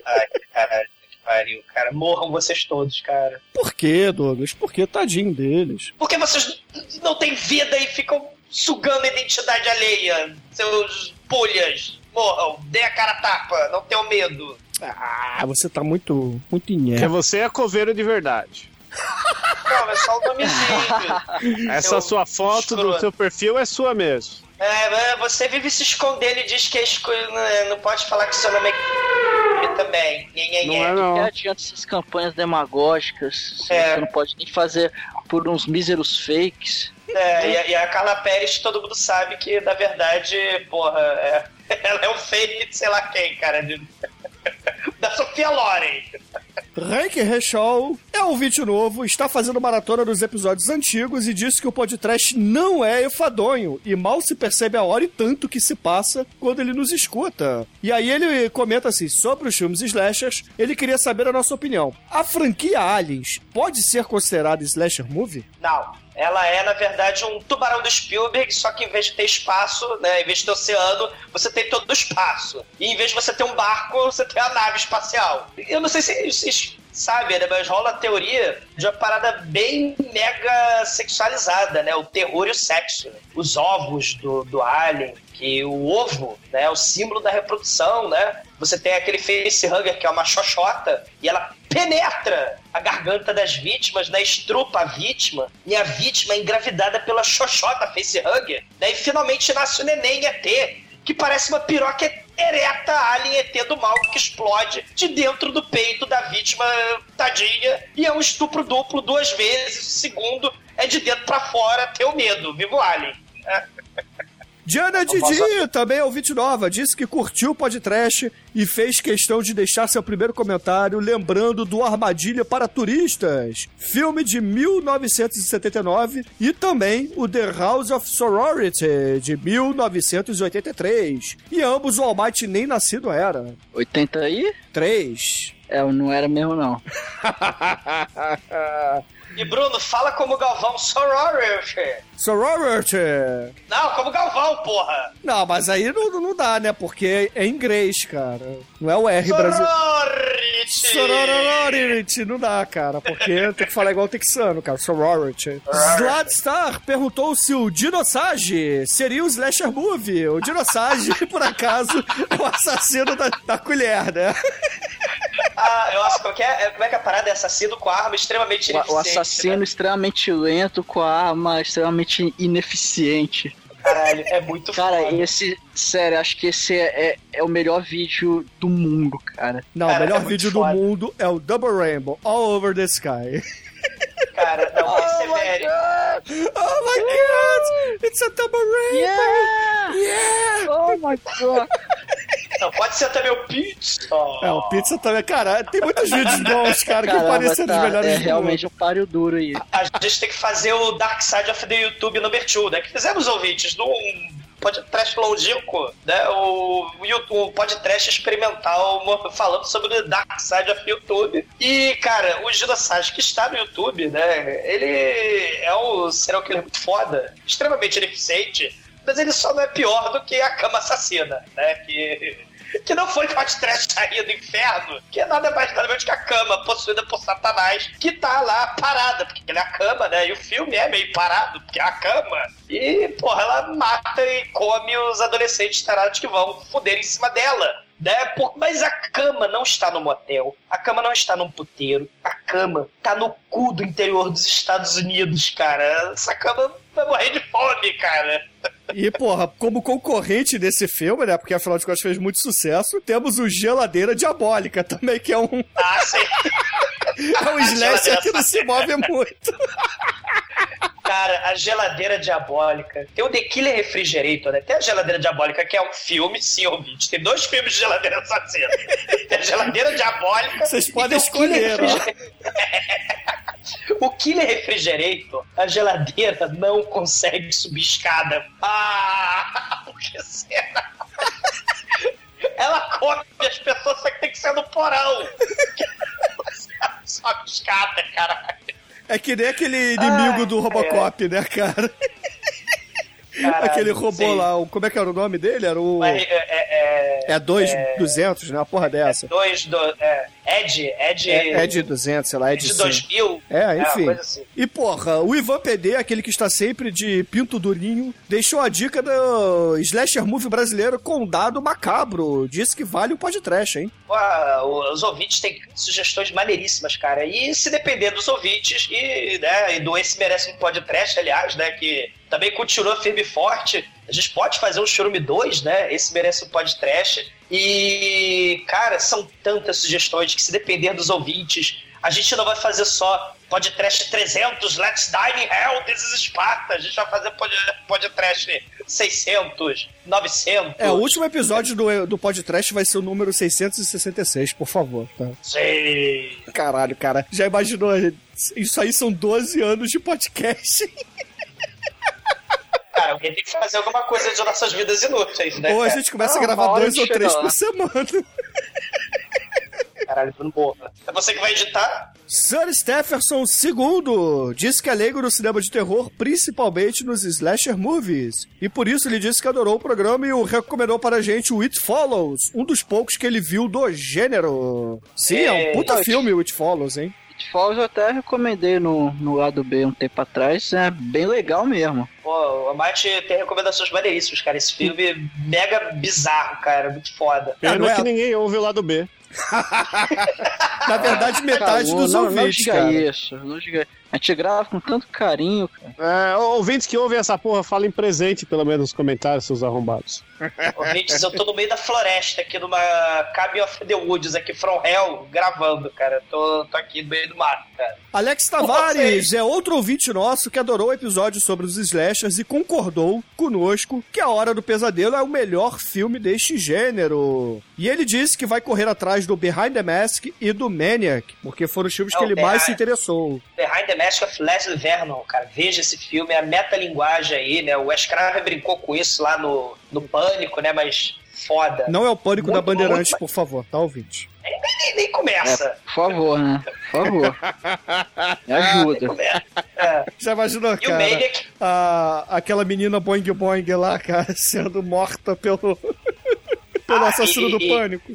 Ai, caralho. Pariu, cara. Morram vocês todos, cara. Por quê, Douglas? Por que tadinho deles? Porque vocês não têm vida e ficam sugando a identidade alheia. Seus pulhas. Morram. Dê a cara a tapa. Não tenham medo. Ah, você tá muito, muito Porque inhé. você é coveiro de verdade. Não, é só o nomezinho. Essa Seu sua foto do seu perfil é sua mesmo. É, você vive se escondendo e diz que é esco... não, não pode falar que seu nome é também. Não é Que não. adianta essas campanhas demagógicas É. você não pode nem fazer por uns míseros fakes. É, e, a, e a Carla Pérez, todo mundo sabe que, na verdade, porra, é- ela é um fake de sei lá quem, cara. de- da Sofia Loren. Rank Rechol, é um ouvinte novo, está fazendo maratona dos episódios antigos e disse que o podcast não é enfadonho e mal se percebe a hora e tanto que se passa quando ele nos escuta. E aí ele comenta assim, sobre os filmes slashers, ele queria saber a nossa opinião. A franquia Aliens pode ser considerada slasher movie? Não. Ela é, na verdade, um tubarão do Spielberg, só que em vez de ter espaço, né, em vez de ter oceano, você tem todo o espaço. E em vez de você ter um barco, você tem a nave espacial. Eu não sei se vocês sabem, né, mas rola a teoria de uma parada bem mega sexualizada, né? O terror e o sexo. né? Os ovos do, do alien, que o ovo né, é o símbolo da reprodução, né? Você tem aquele facehugger que é uma xoxota e ela penetra a garganta das vítimas, né? Estrupa a vítima e a vítima é engravidada pela xoxota facehugger. Daí finalmente nasce o neném ET, que parece uma piroca ereta alien ET do mal que explode de dentro do peito da vítima tadinha e é um estupro duplo duas vezes. O segundo é de dentro pra fora, teu medo, vivo alien. Diana Didi, também ouvinte nova, disse que curtiu o podcast e fez questão de deixar seu primeiro comentário lembrando do Armadilha para Turistas, filme de 1979, e também o The House of Sorority, de 1983. E ambos o Almighty nem nascido era. 80 aí? 3. É, não era mesmo, não. E Bruno, fala como Galvão sorority. Sorority. Não, como Galvão, porra. Não, mas aí não, não dá, né? Porque é inglês, cara. Não é o R brasileiro. Sorority. Sorority, não dá, cara, porque tem que falar igual texano, cara, sorority. Sladstar perguntou se o Dinossage seria o slasher movie. O Dinossage, por acaso, é o assassino da, da colher, né? Ah, eu acho que é, como é que a parada é assassino com arma extremamente O, o ineficiente, assassino né? extremamente lento com a arma extremamente ineficiente. Caralho, é muito Cara, foda. esse. Sério, acho que esse é, é, é o melhor vídeo do mundo, cara. Não, Cara, o melhor é vídeo foda. do mundo é o Double Rainbow, All Over the Sky. Cara, não, persevere. Oh my god! It's a Double Rainbow! Yeah! Oh my god! Não, pode ser também o Pizza. É, o Pizza também. Cara, tem muitos vídeos bons, cara, que Caramba, parecem dos tá, melhores é realmente um páreo duro aí. A gente tem que fazer o Dark Side of the YouTube number 2, né? Que fizemos ouvintes do podcast longínquo, né? O, o, podcast experimental falando sobre o Dark Side of YouTube. E, cara, o Dinossauros que está no YouTube, né? Ele é um serial killer muito foda, extremamente ineficiente, mas ele só não é pior do que a cama assassina, né? Que que não foi podcast sair do inferno, que é nada mais nada menos que a cama possuída por Satanás, que tá lá parada, porque ele é a cama, né? E o filme é meio parado, porque é a cama. E, porra, ela mata e come os adolescentes tarados que vão foder em cima dela. Né? Por- Mas a cama não está no motel, a cama não está num puteiro, a cama tá no cu do interior dos Estados Unidos, cara. Essa cama vai morrer de fome, cara. E, porra, como concorrente desse filme, né? Porque afinal de contas fez muito sucesso, temos o Geladeira Diabólica também, que é um, Ah, sim. é um slasher que não se move muito. Cara, a geladeira diabólica. Tem o The Killer Refrigerator, né? Tem a geladeira diabólica, que é um filme, sim, ouvinte. Tem dois filmes de geladeira assassina. Tem a geladeira diabólica. Vocês podem escolher, ó. Refrigerator. O Killer Refrigerator, a geladeira não consegue subir escada. Ah, por que será? Ela come as pessoas, só que tem que ser no porão. Sobe escada, caralho. É que nem aquele inimigo Ai, do Robocop, né, cara? Caralho, aquele robô sim. lá, o, como é que era o nome dele? Era o. Mas, é, é, É 2200, né? Uma porra dessa. dois do, é, Ed, Ed, É, é de 200, sei lá, é de Ed 100. 2000. É, uma enfim. coisa assim. E porra, o Ivan PD, aquele que está sempre de pinto durinho, deixou a dica do slasher movie brasileiro Condado Macabro. Disse que vale o podcast, hein? Pô, os ouvintes têm sugestões maneiríssimas, cara. E se depender dos ouvintes e, né, e do Esse Merece um Podcast, aliás, né, que também continua firme e forte, a gente pode fazer um Churume 2, né? Esse merece um podcast. E, cara, são tantas sugestões que se depender dos ouvintes, a gente não vai fazer só podcast 300, Let's Dine in Hell, This is Sparta. A gente vai fazer pod- podcast 600, 900. É, o último episódio do, do podcast vai ser o número 666, por favor, tá? Sim. Caralho, cara. Já imaginou? Isso aí são 12 anos de podcast. Cara, alguém tem que fazer alguma coisa de nossas vidas inúteis, né? Ou a gente começa a gravar dois ou três lá. por semana. Caralho, Bruno Borra. É você que vai editar? Sir Stephenson II disse que é leigo no cinema de terror, principalmente nos slasher movies. E por isso ele disse que adorou o programa e o recomendou para a gente o It Follows, um dos poucos que ele viu do gênero. Sim, é um É, puta filme o It Follows, hein? Falls eu até recomendei no, no lado B um tempo atrás, é bem legal mesmo. Pô, o Amate tem recomendações maneiríssimas, cara. Esse filme mega bizarro, cara. Muito foda. Não Pena é- que ninguém ouve o lado B. Na verdade, metade dos não, ouvintes, não cara. diga isso, não diga A gente grava com tanto carinho, cara. É, ouvintes que ouvem essa porra, falem presente, pelo menos, nos comentários, seus arrombados. Ouvintes, eu tô no meio da floresta aqui numa Cabin of the Woods aqui, From Hell, gravando, cara. Tô, tô aqui no meio do mato, cara. Alex Tavares é outro ouvinte nosso que adorou o episódio sobre os slashers e concordou conosco que A Hora do Pesadelo é o melhor filme deste gênero. E ele disse que vai correr atrás do Behind the Mask e do Maniac, porque foram os filmes É, que ele mais se interessou. Behind the Mask of Leslie Vernon, cara. Veja esse filme, é a metalinguagem aí, né? O Wes Craven brincou com isso lá no, no Pânico, né? Mas foda. Não é o pânico Muito da Bandeirantes, bom. por favor, tá, ouvinte? Nem, nem começa. Por favor, né? Por favor. Me ajuda. É. Já imaginou, E cara? Maniac, a- aquela menina Boing Boing lá, cara, sendo morta pelo, pelo Ah, assassino e- do e- pânico.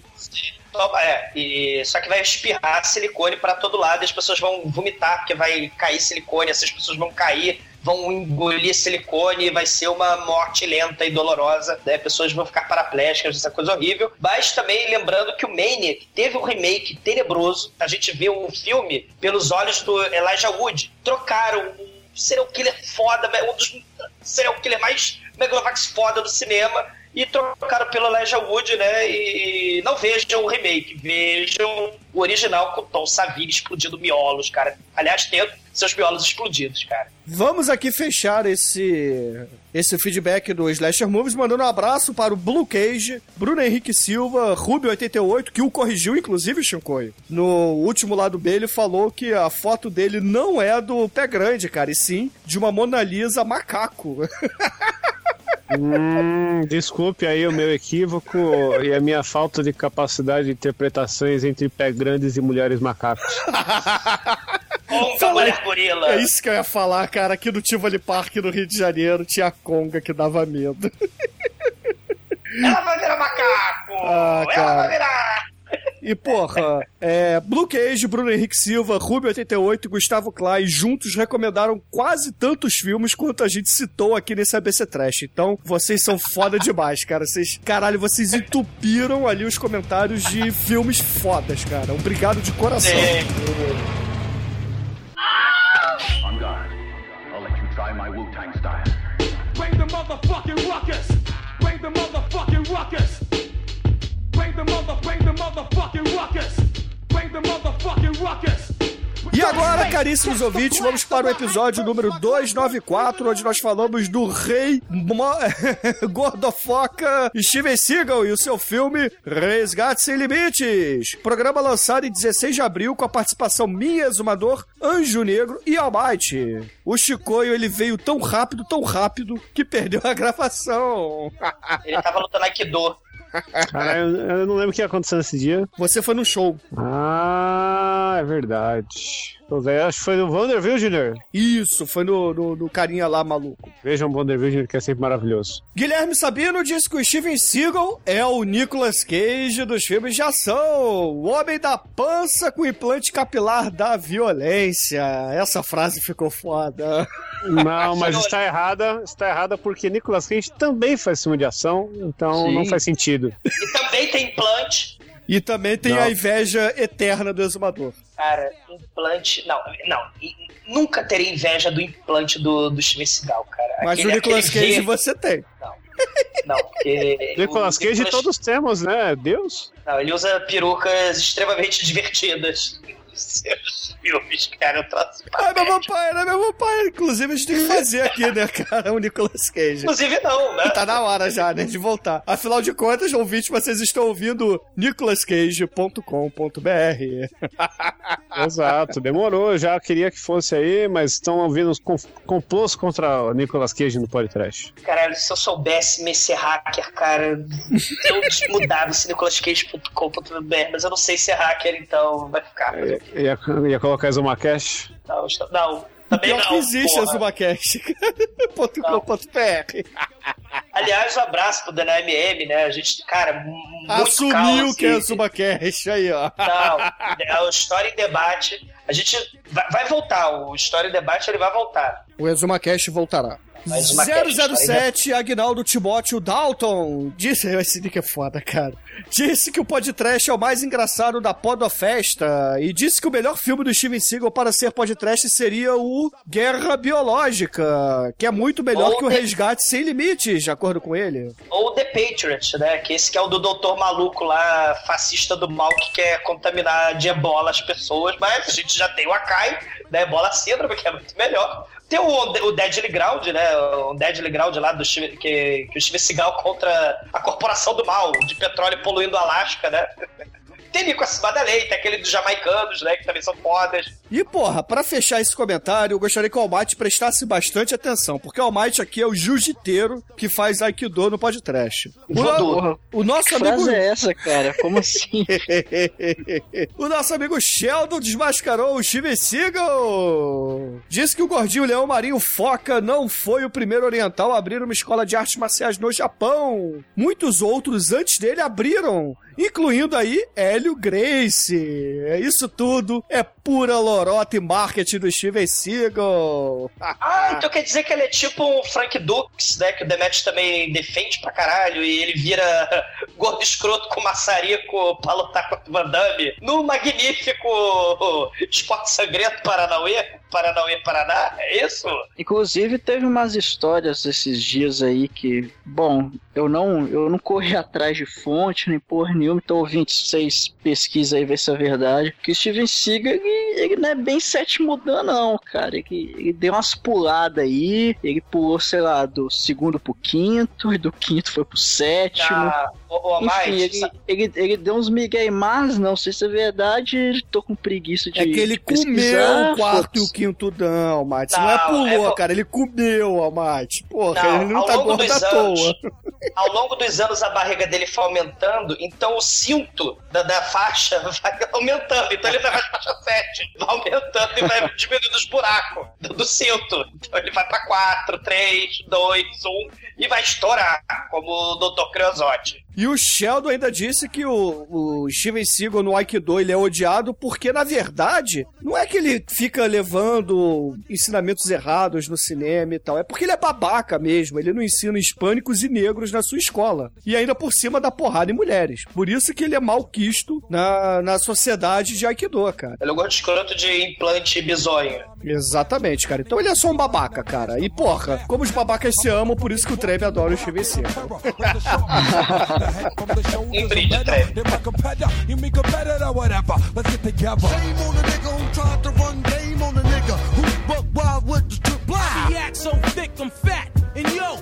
É, e, só que vai espirrar silicone pra todo lado e as pessoas vão vomitar, porque vai cair silicone, essas pessoas vão cair, vão engolir silicone, vai ser uma morte lenta e dolorosa, né? Pessoas vão ficar paraplégicas, essa coisa horrível. Mas também lembrando que o Maniac teve um remake tenebroso. A gente vê um filme pelos olhos do Elijah Wood. Trocaram um serial killer foda, um dos serial killer mais megalovax foda do cinema e trocaram pelo Elijah Wood, né? E não vejam o remake, vejam o original com Tom Savini explodindo miolos, cara. Aliás, tendo seus miolos explodidos, cara. Vamos aqui fechar esse esse feedback do Slasher Movies, mandando um abraço para o Blue Cage, Bruno Henrique Silva, Rubio88, que o corrigiu, inclusive, Shinkoi. No último lado B, ele falou que a foto dele não é do pé grande, cara, e sim de uma Mona Lisa macaco. Hum, desculpe aí o meu equívoco e a minha falta de capacidade de interpretações entre pé grandes e mulheres macacos. Conga, gorila. É isso que eu ia falar, cara. Aqui no Tivoli Park, no Rio de Janeiro, tinha a conga que dava medo. Ela vai virar macaco! Ah, Ela cara. vai virar... E, porra, é, Blue Cage, Bruno Henrique Silva, Rubio88 e Gustavo Klein juntos recomendaram quase tantos filmes quanto a gente citou aqui nesse ABC Trash. Então, vocês são foda demais, cara. Vocês, caralho, vocês entupiram ali os comentários de filmes fodas, cara. Obrigado de coração. É, On guard. I'll let you try my Wu-Tang style. Bring the motherfucking ruckus. Bring the motherfucking ruckus. E agora, caríssimos ouvintes, vamos para o episódio número 294, onde nós falamos do rei Mo... Gordofoca Steven Seagal e o seu filme Resgate Sem Limites. Programa lançado em 16 de abril com a participação minha, Exumador, Anjo Negro e Almighty. O Chicoio, ele veio tão rápido, tão rápido, que perdeu a gravação. Ele tava lutando Aikido. Cara, eu, eu não lembro o que aconteceu nesse dia. Você foi no show. Ah, é verdade. Tô velho, acho que foi no Vanderbilt Jr. Isso, foi no, no, no carinha lá maluco. Vejam o Vanderbilt Jr., que é sempre maravilhoso. Guilherme Sabino disse que o Steven Seagal é o Nicolas Cage dos filmes de ação. O homem da pança com implante capilar da violência. Essa frase ficou foda. Não, mas está errada. Está errada porque Nicolas Cage também faz filme de ação, então Sim. não faz sentido. E também tem implante. E também tem Não. a inveja eterna do exumador. Cara, implante. Não, não. Nunca terei inveja do implante do, do Steven Seagal, cara. Mas Aquele- o Nicolas Cage V- você tem. Não. Não, porque. Nicolas Cage Nicolas- todos temos, né? Deus? Não, ele usa perucas extremamente divertidas. Seus filmes, troço Ah, meu papai, meu papai? Inclusive, a gente tem que fazer aqui, né, cara? O Nicolas Cage. Inclusive, não, né? Tá na hora já, né, de voltar. Afinal de contas, ouvintes, vocês estão ouvindo nicolascage.com.br. Exato, demorou. Já queria que fosse aí, mas estão ouvindo os complôs contra o Nicolas Cage no Podcast. Caralho, se eu soubesse me ser hacker, cara, eu mudava esse nicolascage.com.br, mas eu não sei ser hacker, então vai ficar. Ia, ia, ia colocar Exumacash? Não, está- não também Pior não. que existe porra. a Zumacast.com.br. Aliás, um abraço pro Dana MM, né? A gente, cara, muito Assumiu caos, que é a Zumacast, aí, ó. Não, é o História em Debate. A gente vai, vai voltar, o História em Debate ele vai voltar. O ExumaCast voltará. Mais uma cast, 007, Agnaldo Timóteo Dalton. Disse, esse nick é foda, cara. Disse que o podcast é o mais engraçado da Podofesta. E disse que o melhor filme do Steven Seagal para ser podcast seria o Guerra Biológica, que é muito melhor Ou que o The- Resgate Sem Limites, de acordo com ele. Ou The Patriot, né? Que esse que é o do doutor maluco lá, fascista do mal, que quer contaminar de ebola as pessoas, mas a gente já tem o Akai, da ebola síndrome, que é muito melhor. Tem o, o Deadly Ground, né? O Deadly Ground lá do Steven- que, que o Steven Seagal contra a corporação do mal, de petróleo poluindo o Alasca, né? Tem Nico acima da lei, tem aquele dos jamaicanos, né? Que também são fodas. E, porra, pra fechar esse comentário, eu gostaria que o Almighty prestasse bastante atenção, porque o Almighty aqui é o jiu-jiteiro que faz Aikido no podcast. O, Porra, o nosso que amigo... frase é essa, cara? Como assim? o nosso amigo Sheldon desmascarou o Steven Seagal. Disse que o gordinho leão marinho Foca não foi o primeiro oriental a abrir uma escola de artes marciais no Japão. Muitos outros antes dele abriram, incluindo aí Hélio Gracie. É Isso tudo é pura lorota e marketing do Steven Seagal. Ah, então quer dizer que ele é tipo um Frank Dux, né? Que o Demet também defende pra caralho e ele vira gordo escroto com maçarico pra lutar contra o Van Damme no magnífico Esporte Sangrento Paranauê, Paranauê, Paraná, é isso? Inclusive, teve umas histórias esses dias aí que, bom, eu não, eu não corri atrás de fonte, nem porra nenhuma, então ouvintes, vocês pesquisam aí, ver se é verdade. Que o Steven Seagal, ele, ele não é bem sétimo dan, não, cara. Ele, ele deu umas puladas aí, ele pulou, sei lá, do segundo pro quinto, e do quinto foi pro sétimo. Ah, Enfim, Mike, ele, ele, ele deu uns migué, mas não sei se é verdade, tô com preguiça de É que ele comeu o quarto e o quinto dan, Almighty. Não, é Não, pulou, é cara. Ele comeu, Almighty. Porra, Não, ele não tá gordo à toa. ao longo dos anos a barriga dele foi aumentando, então o cinto da, da faixa vai aumentando. Então ele vai pra faixa 7, vai aumentando e vai diminuindo os buracos do, do cinto. Então ele vai pra 4, 3, 2, 1 e vai estourar, como o Dr. Creosote. E o Sheldon ainda disse que o, o Steven Seagal no Aikido ele é odiado porque, na verdade, não é que ele fica levando ensinamentos errados no cinema e tal, é porque ele é babaca mesmo, ele não ensina hispânicos e negros na sua escola. E ainda por cima dá porrada em mulheres. Por isso que ele é mal quisto na, na sociedade de Aikido, cara. Ele é o gordo escroto de implante bizonho. Exatamente, cara. Então ele é só um babaca, cara. E porra, como os babacas se amam, por isso que o Treve adora o Steven Seagal. Um brinde, Treve. They're my competitor, you mean competitor, whatever. Let's get together. Shame on the nigga who tried to run game on the nigga who buck wild with the strip blind. He acts so thick, I'm fat. And yo,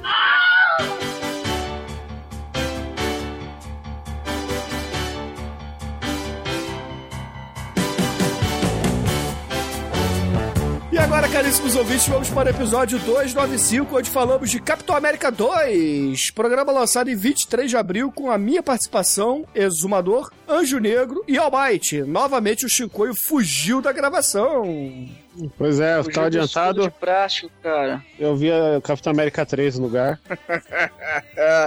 E agora, caríssimos ouvintes, vamos para o episódio 295, onde falamos de Capitão América 2. Programa lançado em 23 de abril com a minha participação, Exumador, Anjo Negro e Almighty. Novamente o Chicoio fugiu da gravação. Pois é, eu tava escudo adiantado, de plástico, cara. eu via Capitão América 3 no lugar.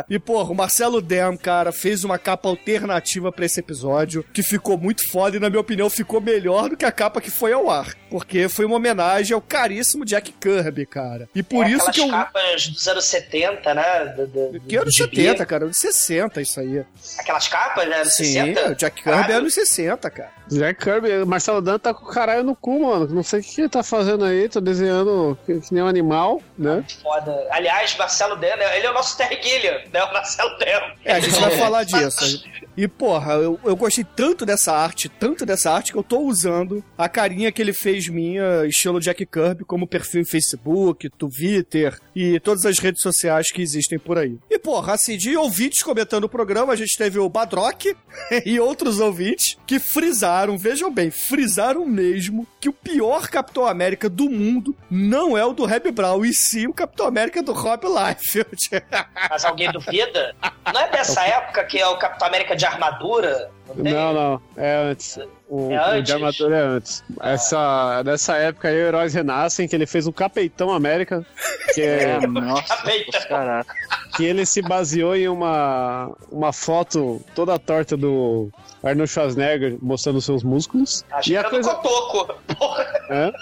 E, porra, o Marcelo Dem, cara, fez uma capa alternativa pra esse episódio, que ficou muito foda e, na minha opinião, ficou melhor do que a capa que foi ao ar. Porque foi uma homenagem ao caríssimo Jack Kirby, cara. E por É, isso que eu... capas dos anos 70, né? Do, do, Que anos do gibi. 70, cara? Anos 60, isso aí. Aquelas capas, né? Anos Sim, 60? o Jack Kirby é anos 60, cara. Jack Kirby, Marcelo Dan tá com o caralho no cu, mano. Não sei o que ele tá fazendo aí, tô desenhando que, que nem um animal, né? Foda. Aliás, Marcelo Deno, ele é o nosso Terry Gilliam, né? O Marcelo Deno. É, a gente vai falar disso. E, porra, eu, eu gostei tanto dessa arte, tanto dessa arte, que eu tô usando a carinha que ele fez minha, estilo Jack Kirby, como perfil em Facebook, Twitter e todas as redes sociais que existem por aí. E, porra, assim, de ouvintes comentando o programa, a gente teve o Badrock e outros ouvintes que frisaram, vejam bem, frisaram mesmo que o pior Capitão América do mundo não é o do Reb Brown, e sim o Capitão América do Rob Liefeld. Mas alguém duvida? Não é dessa época que é o Capitão América de armadura? Não tem? Não, não, é antes. O, É o antes? de armadura é antes. Essa, nessa época aí, o Heróis Renascem, que ele fez o Capitão América, que, é, É, nossa, Capitão. caraca. que ele se baseou em uma, uma foto toda torta do Arnold Schwarzenegger mostrando seus músculos. Acho e a coisa, Cotoco. Porra. É.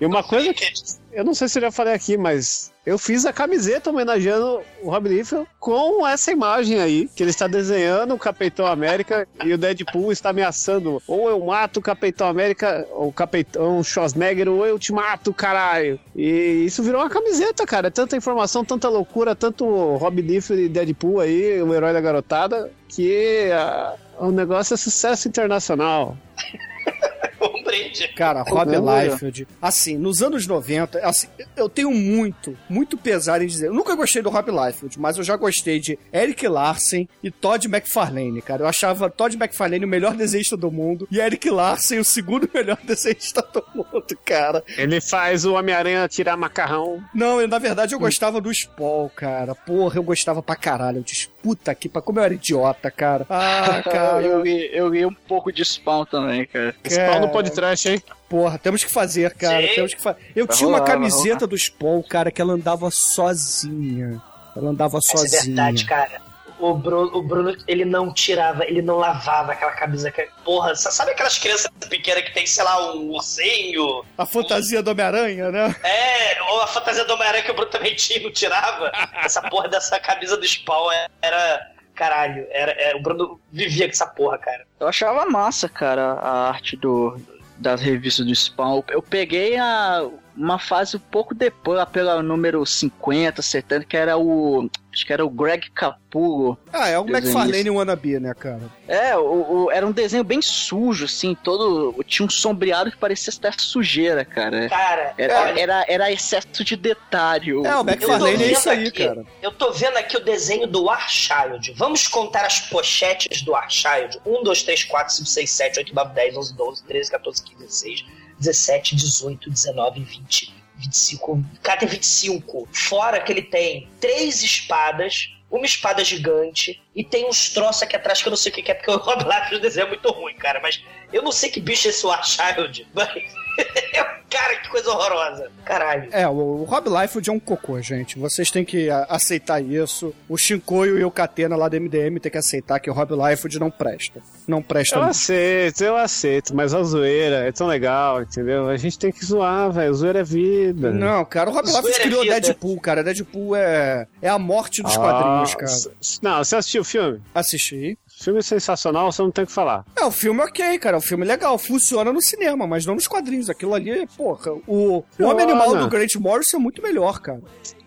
E uma coisa que eu não sei se eu já falei aqui, mas eu fiz a camiseta homenageando o Rob Liefeld com essa imagem aí, que ele está desenhando o Capitão América e o Deadpool está ameaçando ou eu mato o Capitão América, ou o Capitão Schwarzenegger, ou eu te mato, caralho. E isso virou uma camiseta, cara. É tanta informação, tanta loucura, tanto Rob Liefeld e Deadpool aí, o herói da garotada, que ah, o negócio é sucesso internacional. Brinde. Cara, Rob Orgulho. Liefeld, assim, nos anos 90, assim, eu tenho muito, muito pesar em dizer. Eu nunca gostei do Rob Liefeld, mas eu já gostei de Eric Larsen e Todd McFarlane, cara. Eu achava Todd McFarlane o melhor desenhista do mundo e Eric Larsen o segundo melhor desenhista do mundo, cara. Ele faz o Homem-Aranha tirar macarrão. Não, eu, na verdade eu gostava do Spawn, cara. Porra, eu gostava pra caralho. Eu disse, puta que pra como eu era idiota, cara. Ah, cara. eu, vi, eu vi um pouco de spawn também, cara. Spawn no podcast, hein? Porra, temos que fazer, cara. Sim. Temos que fa... Eu Vai tinha uma rolar, vai camiseta do Spawn, cara, que ela andava sozinha. Ela andava Essa é sozinha. verdade, cara. O Bruno, o Bruno, ele não tirava, ele não lavava aquela camisa. que- Porra, sa- sabe aquelas crianças pequenas que tem, sei lá, um ursinho? A fantasia do Homem-Aranha, né? É, ou a fantasia do Homem-Aranha que o Bruno também tinha, não tirava. Essa porra dessa camisa do Spawn era. Caralho, era, é, o Bruno vivia com essa porra, cara. Eu achava massa, cara, a arte do, das revistas do Spawn. Eu peguei a, uma fase um pouco depois, lá pela número 50, 70, que era o. Acho que era o Greg Capullo. Ah, é o. McFarlane wannabe, né, cara? É, o, o- era um desenho bem sujo, assim, todo. Tinha um sombreado que parecia até sujeira, cara. Cara, Era, olha, era, era excesso de detalhe. É, o McFarlane é isso aí, aqui, cara. Eu tô vendo aqui o desenho do Archild. Vamos contar as pochetes do Archild. 1, 2, 3, 4, 5, 6, 7, 8, 9, 10, 11, 12, 13, 14, 15, 16, 17, 18, 19, 20, 25. Cara, tem 25. Fora que ele tem três espadas, uma espada gigante e tem uns troços aqui atrás que eu não sei o que é, porque o Rob Liefeld desenho é muito ruim, cara. Mas eu não sei que bicho é esse Warchild, mas... cara, que coisa horrorosa. Caralho. É, o, o Rob Liefeld é um cocô, gente. Vocês têm que aceitar isso. O Shinkoio e o Catena lá do MDM têm que aceitar que o Rob Liefeld não presta. Não presta Eu muito. aceito, eu aceito, mas a zoeira é tão legal, entendeu? A gente tem que zoar, velho. Zoeira é vida. Não, cara, o Rob Liefeld é criou vida. Deadpool, cara. Deadpool é, é a morte dos Ah, quadrinhos, cara. Não, você assistiu o filme? Assisti. Filme sensacional, você não tem o que falar. É, o filme é ok, cara. O filme é legal. Funciona no cinema, mas não nos quadrinhos. Aquilo ali, porra. O, o Homem Animal do Grant Morrison é muito melhor, cara.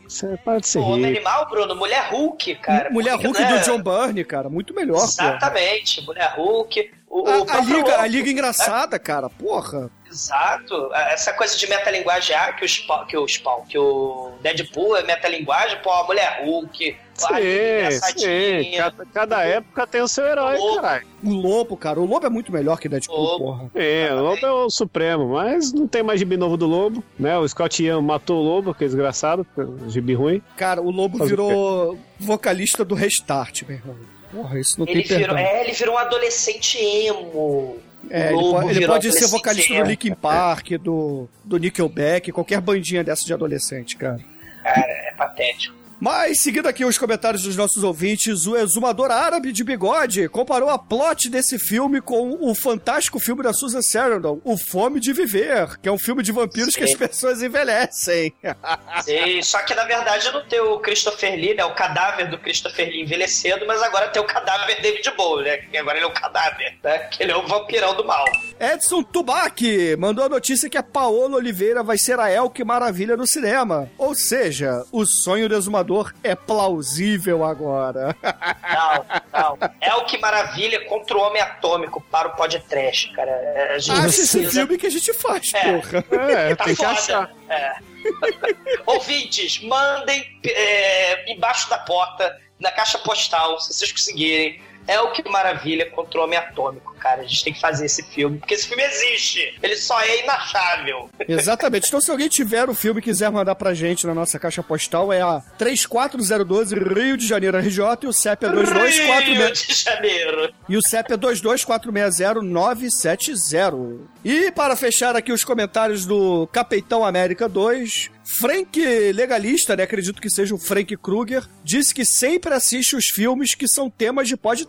Você para de ser O Homem. Animal, Bruno, Mulher Hulk, cara. Mulher Porque, Hulk né, do John Byrne, cara. Muito melhor, porra. Exatamente, Mulher Hulk. O, A, o a liga, a Hulk, liga engraçada, cara. Porra. Exato. Essa coisa de metalinguajar que o Spawn, que o Spawn, que o Deadpool é metalinguagem, pô, a Mulher Hulk, Sim, sim. engraçadinha. Cada, cada época tem o seu herói, Lobo. caralho. O Lobo, cara. O Lobo é muito melhor que Deadpool, Lobo. porra. É, o Lobo é o supremo, mas não tem mais gibi novo do Lobo, né? O Scott Ian matou o Lobo, que é desgraçado, gibi ruim. Cara, o Lobo o virou vocalista do Restart, meu irmão. Porra, isso não Ele tem virou, perdão. é, ele virou um adolescente emo. É, ele pode, ele pode ser vocalista do emo. Linkin Park, do, do Nickelback, qualquer bandinha dessa de adolescente, cara. Cara, é patético. Mas, seguindo aqui os comentários dos nossos ouvintes, o exumador árabe de bigode comparou a plot desse filme com o fantástico filme da Susan Sarandon, O Fome de Viver, que é um filme de vampiros que as pessoas envelhecem. Sim, só que na verdade não tem o Christopher Lee, né? O cadáver do Christopher Lee envelhecendo, mas agora tem o cadáver David Bowie, né? Que agora ele é o cadáver, né? Que ele é o vampirão do mal. Edson Tubac mandou a notícia que a Paola Oliveira vai ser a Elke Maravilha no cinema. Ou seja, o sonho do exumador é plausível agora. Não, não. É o que maravilha contra o homem atômico para o podcast, cara. É, A gente Acha esse precisa- filme que a gente faz, É. porra. É, Tá tem que foda. achar. É. Ouvintes, mandem é, embaixo da porta, na caixa postal, se vocês conseguirem. É o que maravilha contra o homem atômico, cara. A gente tem que fazer esse filme, porque esse filme existe. Ele só é inachável. Exatamente. Então, se alguém tiver o filme e quiser mandar pra gente na nossa caixa postal, é a 34012 Rio de Janeiro RJ e o CEP é Rio 2246. de Janeiro. E o CEP é 22460-970. E para fechar aqui os comentários do Capitão América 2, Frank Legalista, né? Acredito que seja o Frank Kruger, disse que sempre assiste os filmes que são temas de podcast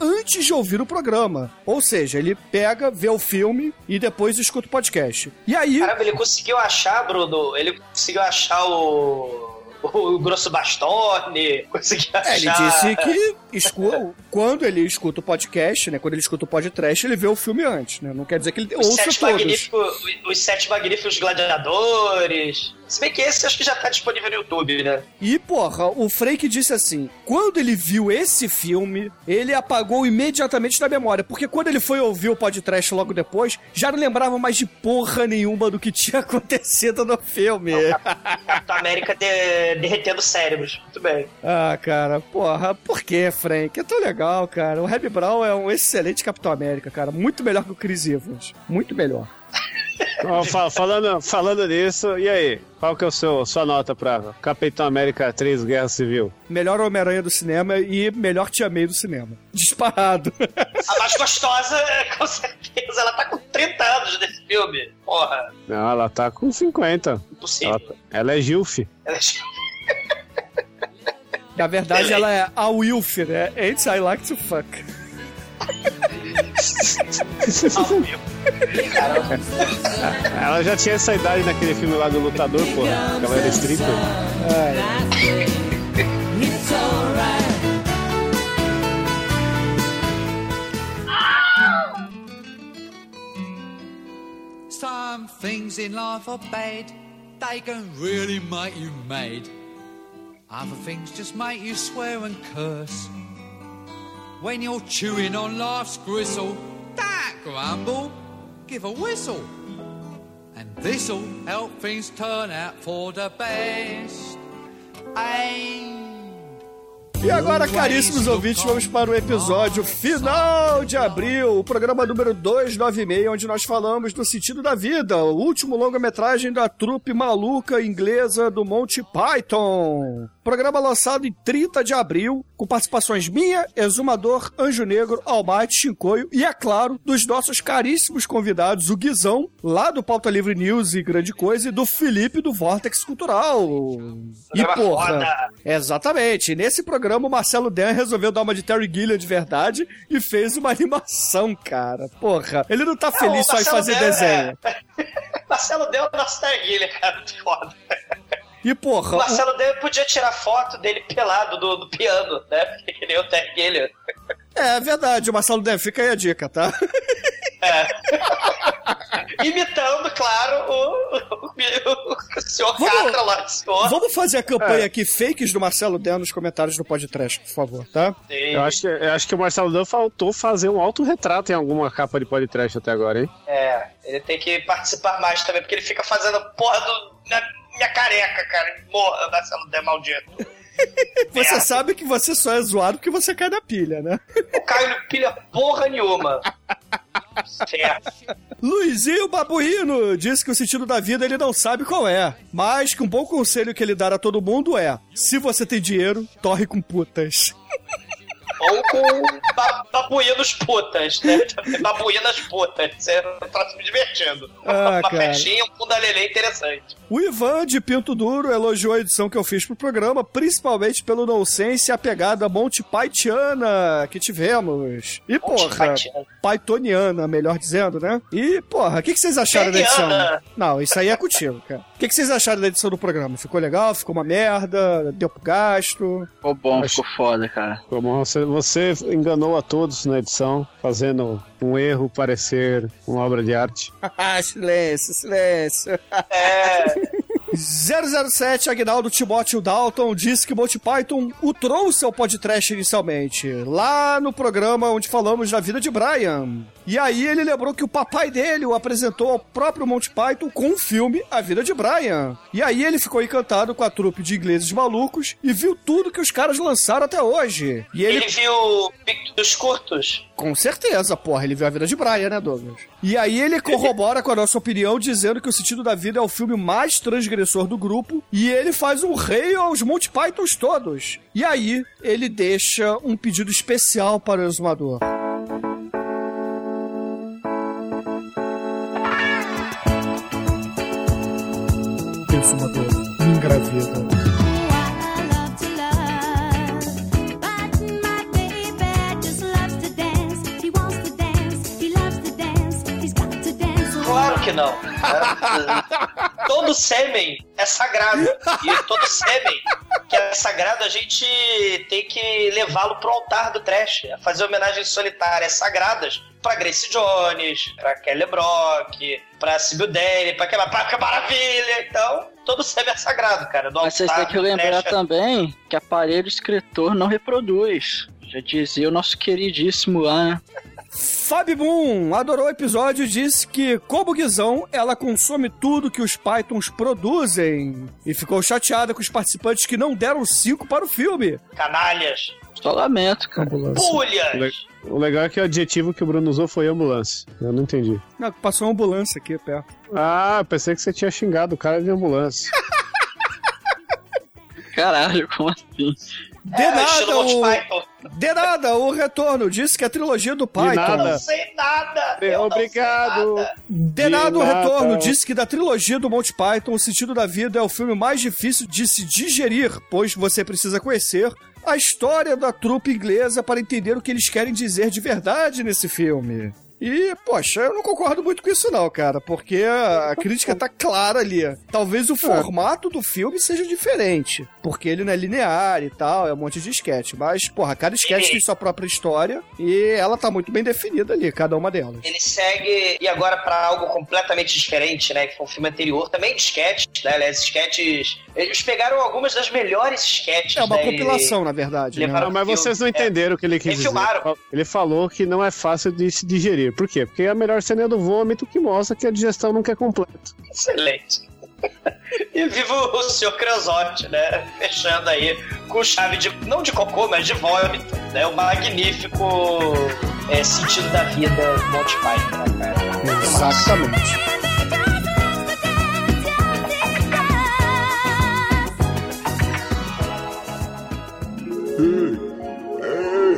antes de ouvir o programa. Ou seja, ele pega, vê o filme e depois escuta o podcast. E aí. Caramba, ele conseguiu achar, Bruno. Ele conseguiu achar o. O Grosso Bastone. Conseguiu achar. É, ele disse que escu- quando ele escuta o podcast, né? Quando ele escuta o podcast, ele vê o filme antes, né? Não quer dizer que ele Os ouça sete, todos. os sete magníficos gladiadores. Se bem que esse acho que já tá disponível no YouTube, né? E, porra, o Frank disse assim: quando ele viu esse filme, ele apagou imediatamente da memória. Porque quando ele foi ouvir o podcast logo depois, já não lembrava mais de porra nenhuma do que tinha acontecido no filme. Capitão América de- derretendo cérebros. Muito bem. Ah, cara, porra, por que, Frank? É tão legal, cara. O Reb Brown é um excelente Capitão América, cara. Muito melhor que o Chris Evans. Muito melhor. Falando, falando nisso, e aí? Qual que é o seu, sua nota pra Capitão América 3 Guerra Civil? Melhor Homem-Aranha do cinema e melhor Tia May do cinema. Disparado. A mais gostosa, com certeza. Ela tá com 30 anos nesse filme. Porra. Não, ela tá com 50. Impossível. Ela, ela é Gilf. Ela Na verdade, ela é a Wilf, né? Antes I like to fuck. Ela já tinha essa idade naquele filme lá do Lutador, porra. que Ela era stripper. Some things in life are bad, they can really make you mad. Other things just make you swear and curse. When you're chewing on life's gristle, don't grumble, give a whistle. And this'll help things turn out for the best. And E agora, caríssimos ouvintes, vamos para o episódio final de abril, o programa número 296, onde nós falamos do sentido da vida, o último longa-metragem da trupe maluca inglesa do Monty Python. Programa lançado em 30 de abril, com participações minha, Exumador, Anjo Negro, Almighty, Chincoio e, é claro, dos nossos caríssimos convidados, o Guizão, lá do Pauta Livre News e Grande Coisa, e do Felipe do Vortex Cultural. E, porra, foda. Exatamente. Nesse programa, o Marcelo Dan resolveu dar uma de Terry Gilliam de verdade e fez uma animação, cara. Porra, ele não tá feliz É, o só em fazer Dan desenho. é- Marcelo deu o nosso Terguilha, cara. Muito foda. E, O porra, Marcelo Dan podia tirar foto dele pelado do, do piano, né? Porque que nem o Terguilha. é verdade, o Marcelo Dan, fica aí a dica, tá? Imitando, claro, o, o, o, o senhor Vamos- Catra lá de senhor. Vamos fazer a É. campanha aqui, fakes do Marcelo Dan nos comentários do podcast, por favor, tá? Eu acho, que, eu acho que o Marcelo Dan faltou fazer um autorretrato em alguma capa de podcast até agora, hein? É, ele tem que participar mais também, porque ele fica fazendo porra do. Minha, minha careca, cara. Morra, Marcelo Dan maldito. Você sabe que você só é zoado porque você cai na pilha, né? O Caio não pilha porra nenhuma. Certo. Luizinho Babuíno disse que o sentido da vida ele não sabe qual é, mas que um bom conselho que ele dá a todo mundo é: se você tem dinheiro, torre com putas. Ou com ba babuínos putas, né? Babuínas putas. Isso é um troço divertido. Ah, Uma cara. festinha, um fundalelê interessante. O Ivan de Pinto Duro elogiou a edição que eu fiz pro programa, principalmente pelo nonsense e a pegada Monty Pythoniana que tivemos. E, porra, Pythoniana. Melhor dizendo, né? E, porra, o que, que vocês acharam da edição? Não, isso aí é contigo, cara. O que, que vocês acharam da edição do programa? Ficou legal? Ficou uma merda? Deu pro gasto? Ficou bom, ficou foda, cara. Como você, você enganou a todos na edição, fazendo um erro parecer uma obra de arte. Ah, silêncio, silêncio. É. 007 Agnaldo Timóteo Dalton disse que Monty Python o trouxe ao podcast inicialmente, lá no programa onde falamos da vida de Brian. E aí ele lembrou que o papai dele o apresentou ao próprio Monty Python com o filme A Vida de Brian. E aí ele ficou encantado com a trupe de ingleses malucos e viu tudo que os caras lançaram até hoje. E ele Ele viu Pico dos Curtos? com certeza, porra, ele viu a vida de Brian, né, Douglas? E aí ele corrobora com a nossa opinião, dizendo que O Sentido da Vida é o filme mais transgressor do grupo, e ele faz um rei aos Monty Pythons todos. E aí ele deixa um pedido especial para o exumador. Exumador, me engravida. Que não. É, todo sêmen é sagrado. E todo sêmen que é sagrado, a gente tem que levá-lo pro altar do trash. a Fazer homenagens solitárias sagradas pra Grace Jones, pra Kelly Brock, pra Sibyl Dane, pra aquela que maravilha. Então, todo sêmen é sagrado, cara. Do Mas vocês têm que lembrar trash. também que aparelho escritor não reproduz. Já dizia o nosso queridíssimo lá, né? Fábio Boom adorou o episódio e disse que, como Guizão, ela consome tudo que os Pythons produzem. E ficou chateada com os participantes que não deram cinco para o filme. Canalhas. Só lamento, cara. Pulhas. o legal é que o adjetivo que o Bruno usou foi ambulância. Eu não entendi. Não, passou uma ambulância aqui perto. Ah, pensei que você tinha xingado o cara de ambulância. Caralho, como assim? De É, nada, o... De nada, o retorno disse que a trilogia do Python. nada. Não sei nada. eu não Obrigado. sei nada. De nada, o retorno disse que da trilogia do Monty Python, O Sentido da Vida é o filme mais difícil de se digerir, pois você precisa conhecer a história da trupe inglesa para entender o que eles querem dizer de verdade nesse filme. E, poxa, eu não concordo muito com isso não, cara, porque a crítica tá clara ali. Talvez o formato do filme seja diferente, porque ele não é linear e tal, é um monte de esquete. Mas, porra, cada esquete tem sua própria história e ela tá muito bem definida ali, cada uma delas. Ele segue, e agora pra algo completamente diferente, né? Que foi um filme anterior, também de sketches, né? Aliás, sketches. Eles pegaram algumas das melhores sketches. É uma né? compilação, na verdade. né? mas filme. vocês não entenderam o que ele quis dizer. Refilmaram. Ele falou que não é fácil de se digerir. Por quê? Porque a melhor cena é do vômito que mostra que a digestão nunca é completa. Excelente. E viva o senhor Creosote, né? Fechando aí com chave de. não de cocô, mas de vômito. Né? O magnífico é, sentido da vida do Monty Python, né, cara? Exatamente. Ei, ei,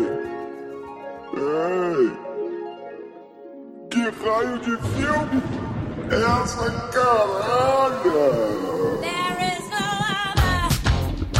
ei. Que raio de filme é essa caralho?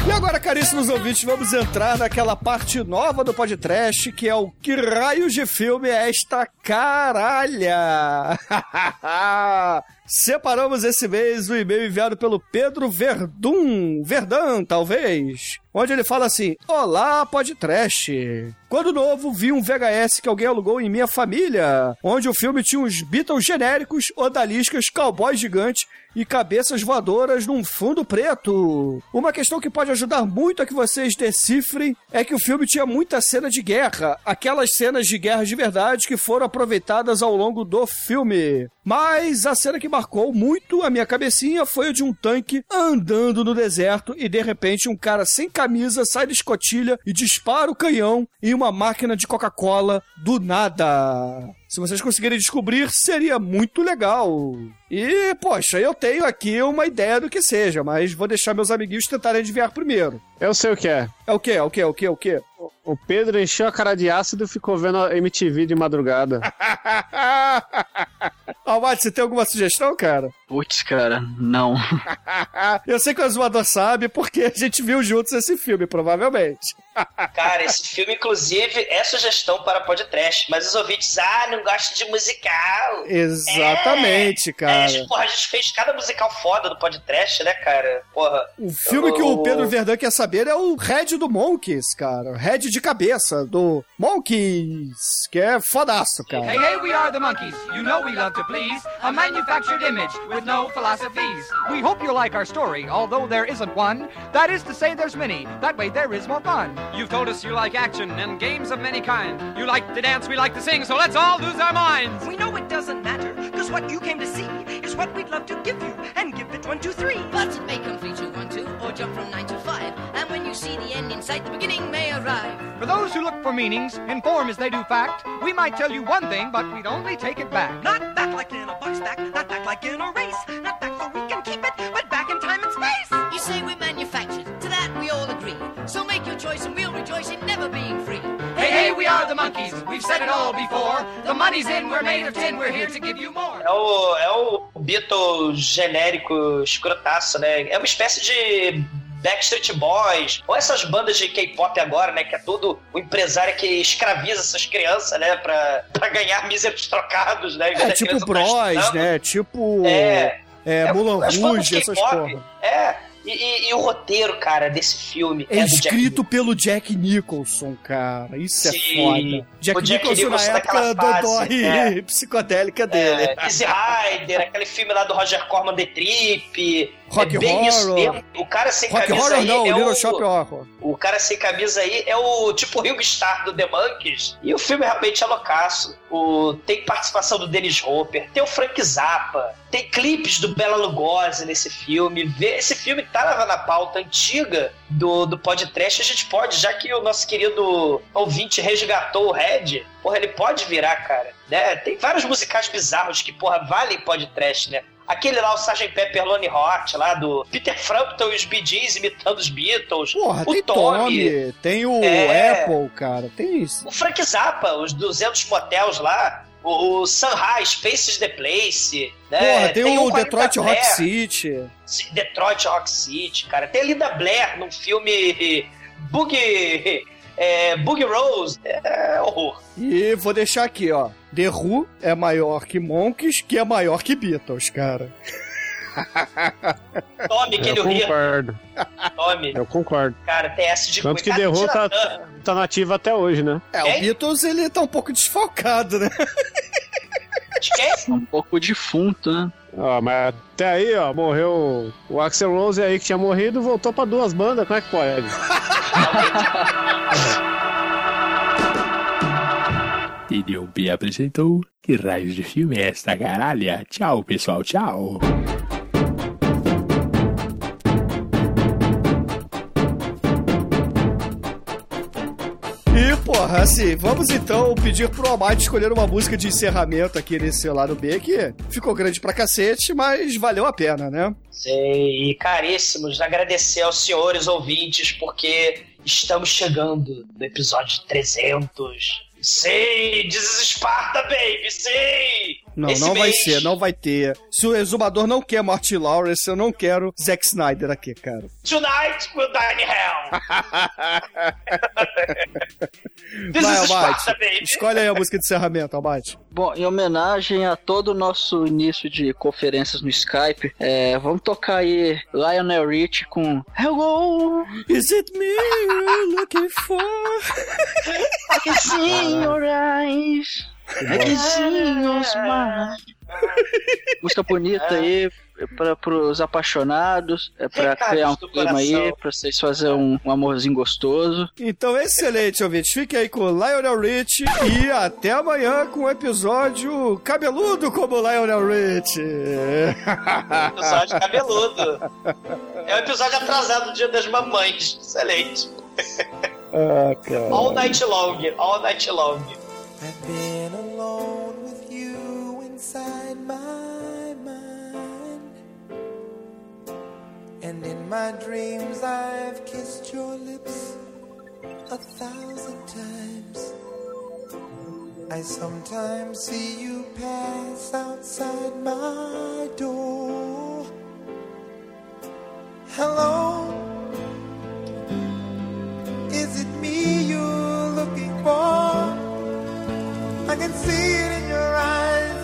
E agora, caríssimos ouvintes, vamos entrar naquela parte nova do podcast, que é o Que Raios de Filme é esta caralha? Separamos esse mês o e-mail enviado pelo Pedro Verdun, Verdun, talvez, onde ele fala assim: Olá, podcast. Quando novo, vi um VHS que alguém alugou em minha família, onde o filme tinha uns Beatles genéricos, odaliscas, cowboys gigantes e cabeças voadoras num fundo preto. Uma questão que pode ajudar muito a que vocês decifrem é que o filme tinha muita cena de guerra, aquelas cenas de guerra de verdade que foram aproveitadas ao longo do filme. Mas a cena que marcou muito a minha cabecinha foi a de um tanque andando no deserto e de repente um cara sem camisa sai da escotilha e dispara o canhão em uma máquina de Coca-Cola do nada. Se vocês conseguirem descobrir, seria muito legal. E, poxa, eu tenho aqui uma ideia do que seja, mas vou deixar meus amiguinhos tentarem adivinhar primeiro. Eu sei o que é. É o quê? É o quê? É o quê? É o quê? O Pedro encheu a cara de ácido e ficou vendo a MTV de madrugada. Almate, você tem alguma sugestão, cara? Putz, cara, não. Eu sei que o Azumador sabe porque a gente viu juntos esse filme, provavelmente. Cara, esse filme, inclusive, é sugestão para podcast, mas os ouvintes, ah, não gostam de musical. Exatamente, É, cara. porra, a gente fez cada musical foda do podcast, né, cara? Porra. O filme que o Pedro Verdun quer saber é o Red do Monkeys, cara. Red de cabeça, do Monkeys, que é fodaço, cara. Hey, hey, we are the monkeys. You know we love to please. A manufactured image with no philosophies. We hope you like our story, although there isn't one. That is to say, there's many. That way, there is more fun. You've told us you like action and games of many kind. You like to dance, we like to sing, so let's all lose our minds. We know it doesn't matter, cause what you came to see is what we'd love to give you, and give it one, two, three. But it may come or jump from nine to five. And when you see the end in sight, the beginning may arrive. For those who look for meanings, in form as they do fact, we might tell you one thing, but we'd only take it back. Not back like in a box back, not back like in a race, not back so we can keep it, but back in time and space. You say we're É o, é o Beatles genérico escrotaço, né? É uma espécie de Backstreet Boys, ou essas bandas de K-pop agora, né? Que é tudo o empresário que escraviza essas crianças, né? Pra, pra ganhar míseros trocados, né? É tipo Bros, né? Tipo. É. É, Mulan as bandas Rouge, essas K-pop. porra. É. E, e- e o roteiro, cara, desse filme É é, do Jack escrito pelo Jack Nicholson, cara. Isso é Sim. foda. Jack O Jack Nicholson, Nicholson na época dodói é. psicodélica dele. É, Easy Rider, aquele filme lá do Roger Corman The Trip. Rock é bem isso Horror. mesmo. O cara sem Rock camisa Horror aí não, é Little o... Shop Horror. O cara sem camisa aí é o tipo Ringo Starr do The Monkeys. E o filme realmente é loucaço. O... Tem participação do Dennis Hopper, tem o Frank Zappa, tem clipes do Bela Lugosi nesse filme. Esse filme tá na, na pauta antiga do, do podcast. A gente pode, já que o nosso querido ouvinte resgatou o Red, porra, ele pode virar, cara. Né? Tem vários musicais bizarros que, porra, valem podcast, né? Aquele lá, o Sgt. Pepper Lonely Heart, lá do Peter Frampton e os Bee Gees imitando os Beatles. Porra, o tem Tommy, tem o É. Apple, cara. Tem isso. O Frank Zappa, os 200 motels lá. O, o Sunrise, Faces the Place. Né? Porra, tem, o 40 Detroit Rock Blair. City. Sim, Detroit Rock City, cara. Tem a Linda Blair no filme Boogie, é, Boogie Rose. É horror. E vou deixar aqui, ó. The Who é maior que Monkeys, que é maior que Beatles, cara. Tome, que ele concordo. Tome. Eu concordo. Cara, essa de Tanto que Cara, The Who Tina tá, tá nativo até hoje, né? É, o Beatles, ele tá um pouco desfalcado, né? De quem? Um pouco defunto, né? Ó, mas até aí, ó, morreu o Axel Rose aí que tinha morrido, voltou pra duas bandas, como é que pode? TDUP apresentou Que raios de filme é esta caralha? Tchau, pessoal, tchau. Assim, vamos então pedir pro Almighty escolher uma música de encerramento aqui nesse lado B, que ficou grande pra cacete, mas valeu a pena, né? Sei, e caríssimos, agradecer aos senhores ouvintes, porque estamos chegando no episódio 300. Sei, This is Sparta, baby, sei! Não, Esse não vai mês- ser, não vai ter. Se o exumador não quer Marty Lawrence, eu não quero Zack Snyder aqui, cara. Tonight we'll dine in hell! This Vai, is. Sparta, baby! Escolhe aí a música de encerramento, Almighty. Bom, em homenagem a todo o nosso início de conferências no Skype, é, vamos tocar aí Lionel Rich com Hello! Is it me you're looking for? I can see your eyes. See your smile. Música bonita aí para pros apaixonados, é para criar um clima aí, pra vocês fazerem um, um amorzinho gostoso. Então, excelente, ouvinte. Fique aí com Lionel Rich e até amanhã com um episódio cabeludo como Lionel Rich. Episódio cabeludo. É um episódio atrasado do Dia das Mamães. Excelente. ah, cara. All night long, all night long. I've been alone with you inside my mind. And in my dreams, I've kissed your lips a thousand times. I sometimes see you pass outside my door. Hello, is it me you're looking for? I can see it in your eyes,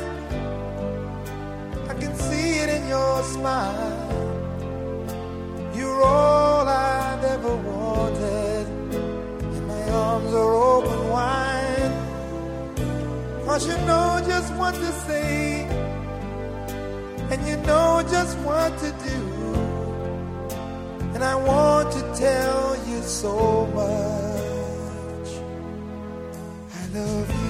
I can see it in your smile. You're all I've ever wanted, and my arms are open wide. Cause you know just what to say, and you know just what to do. And I want to tell you so much. I love you.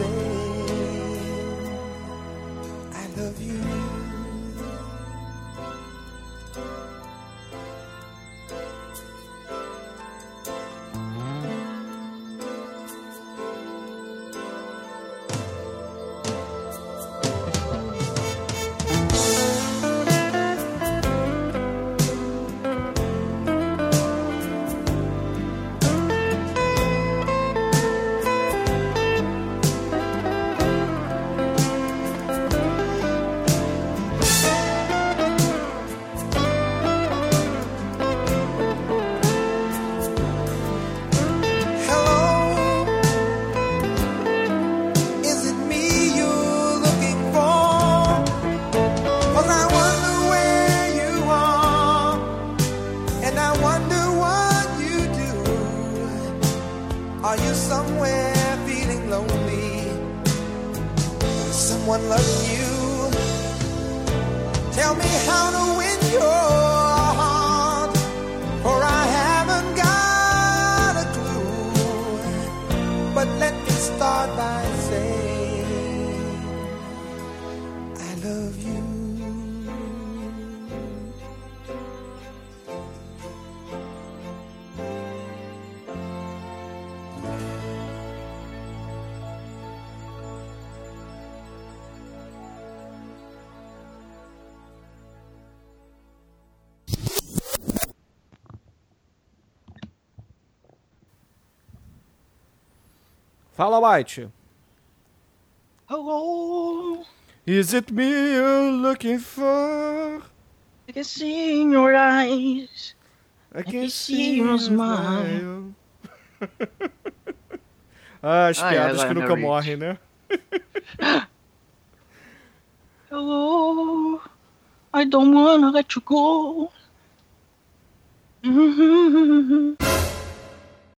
Fala, White. Hello, Is it me you're looking for? I can see in your eyes. I can see your smile. Ah, as Ai, piadas que nunca morrem, né? Hello, I don't wanna let you go.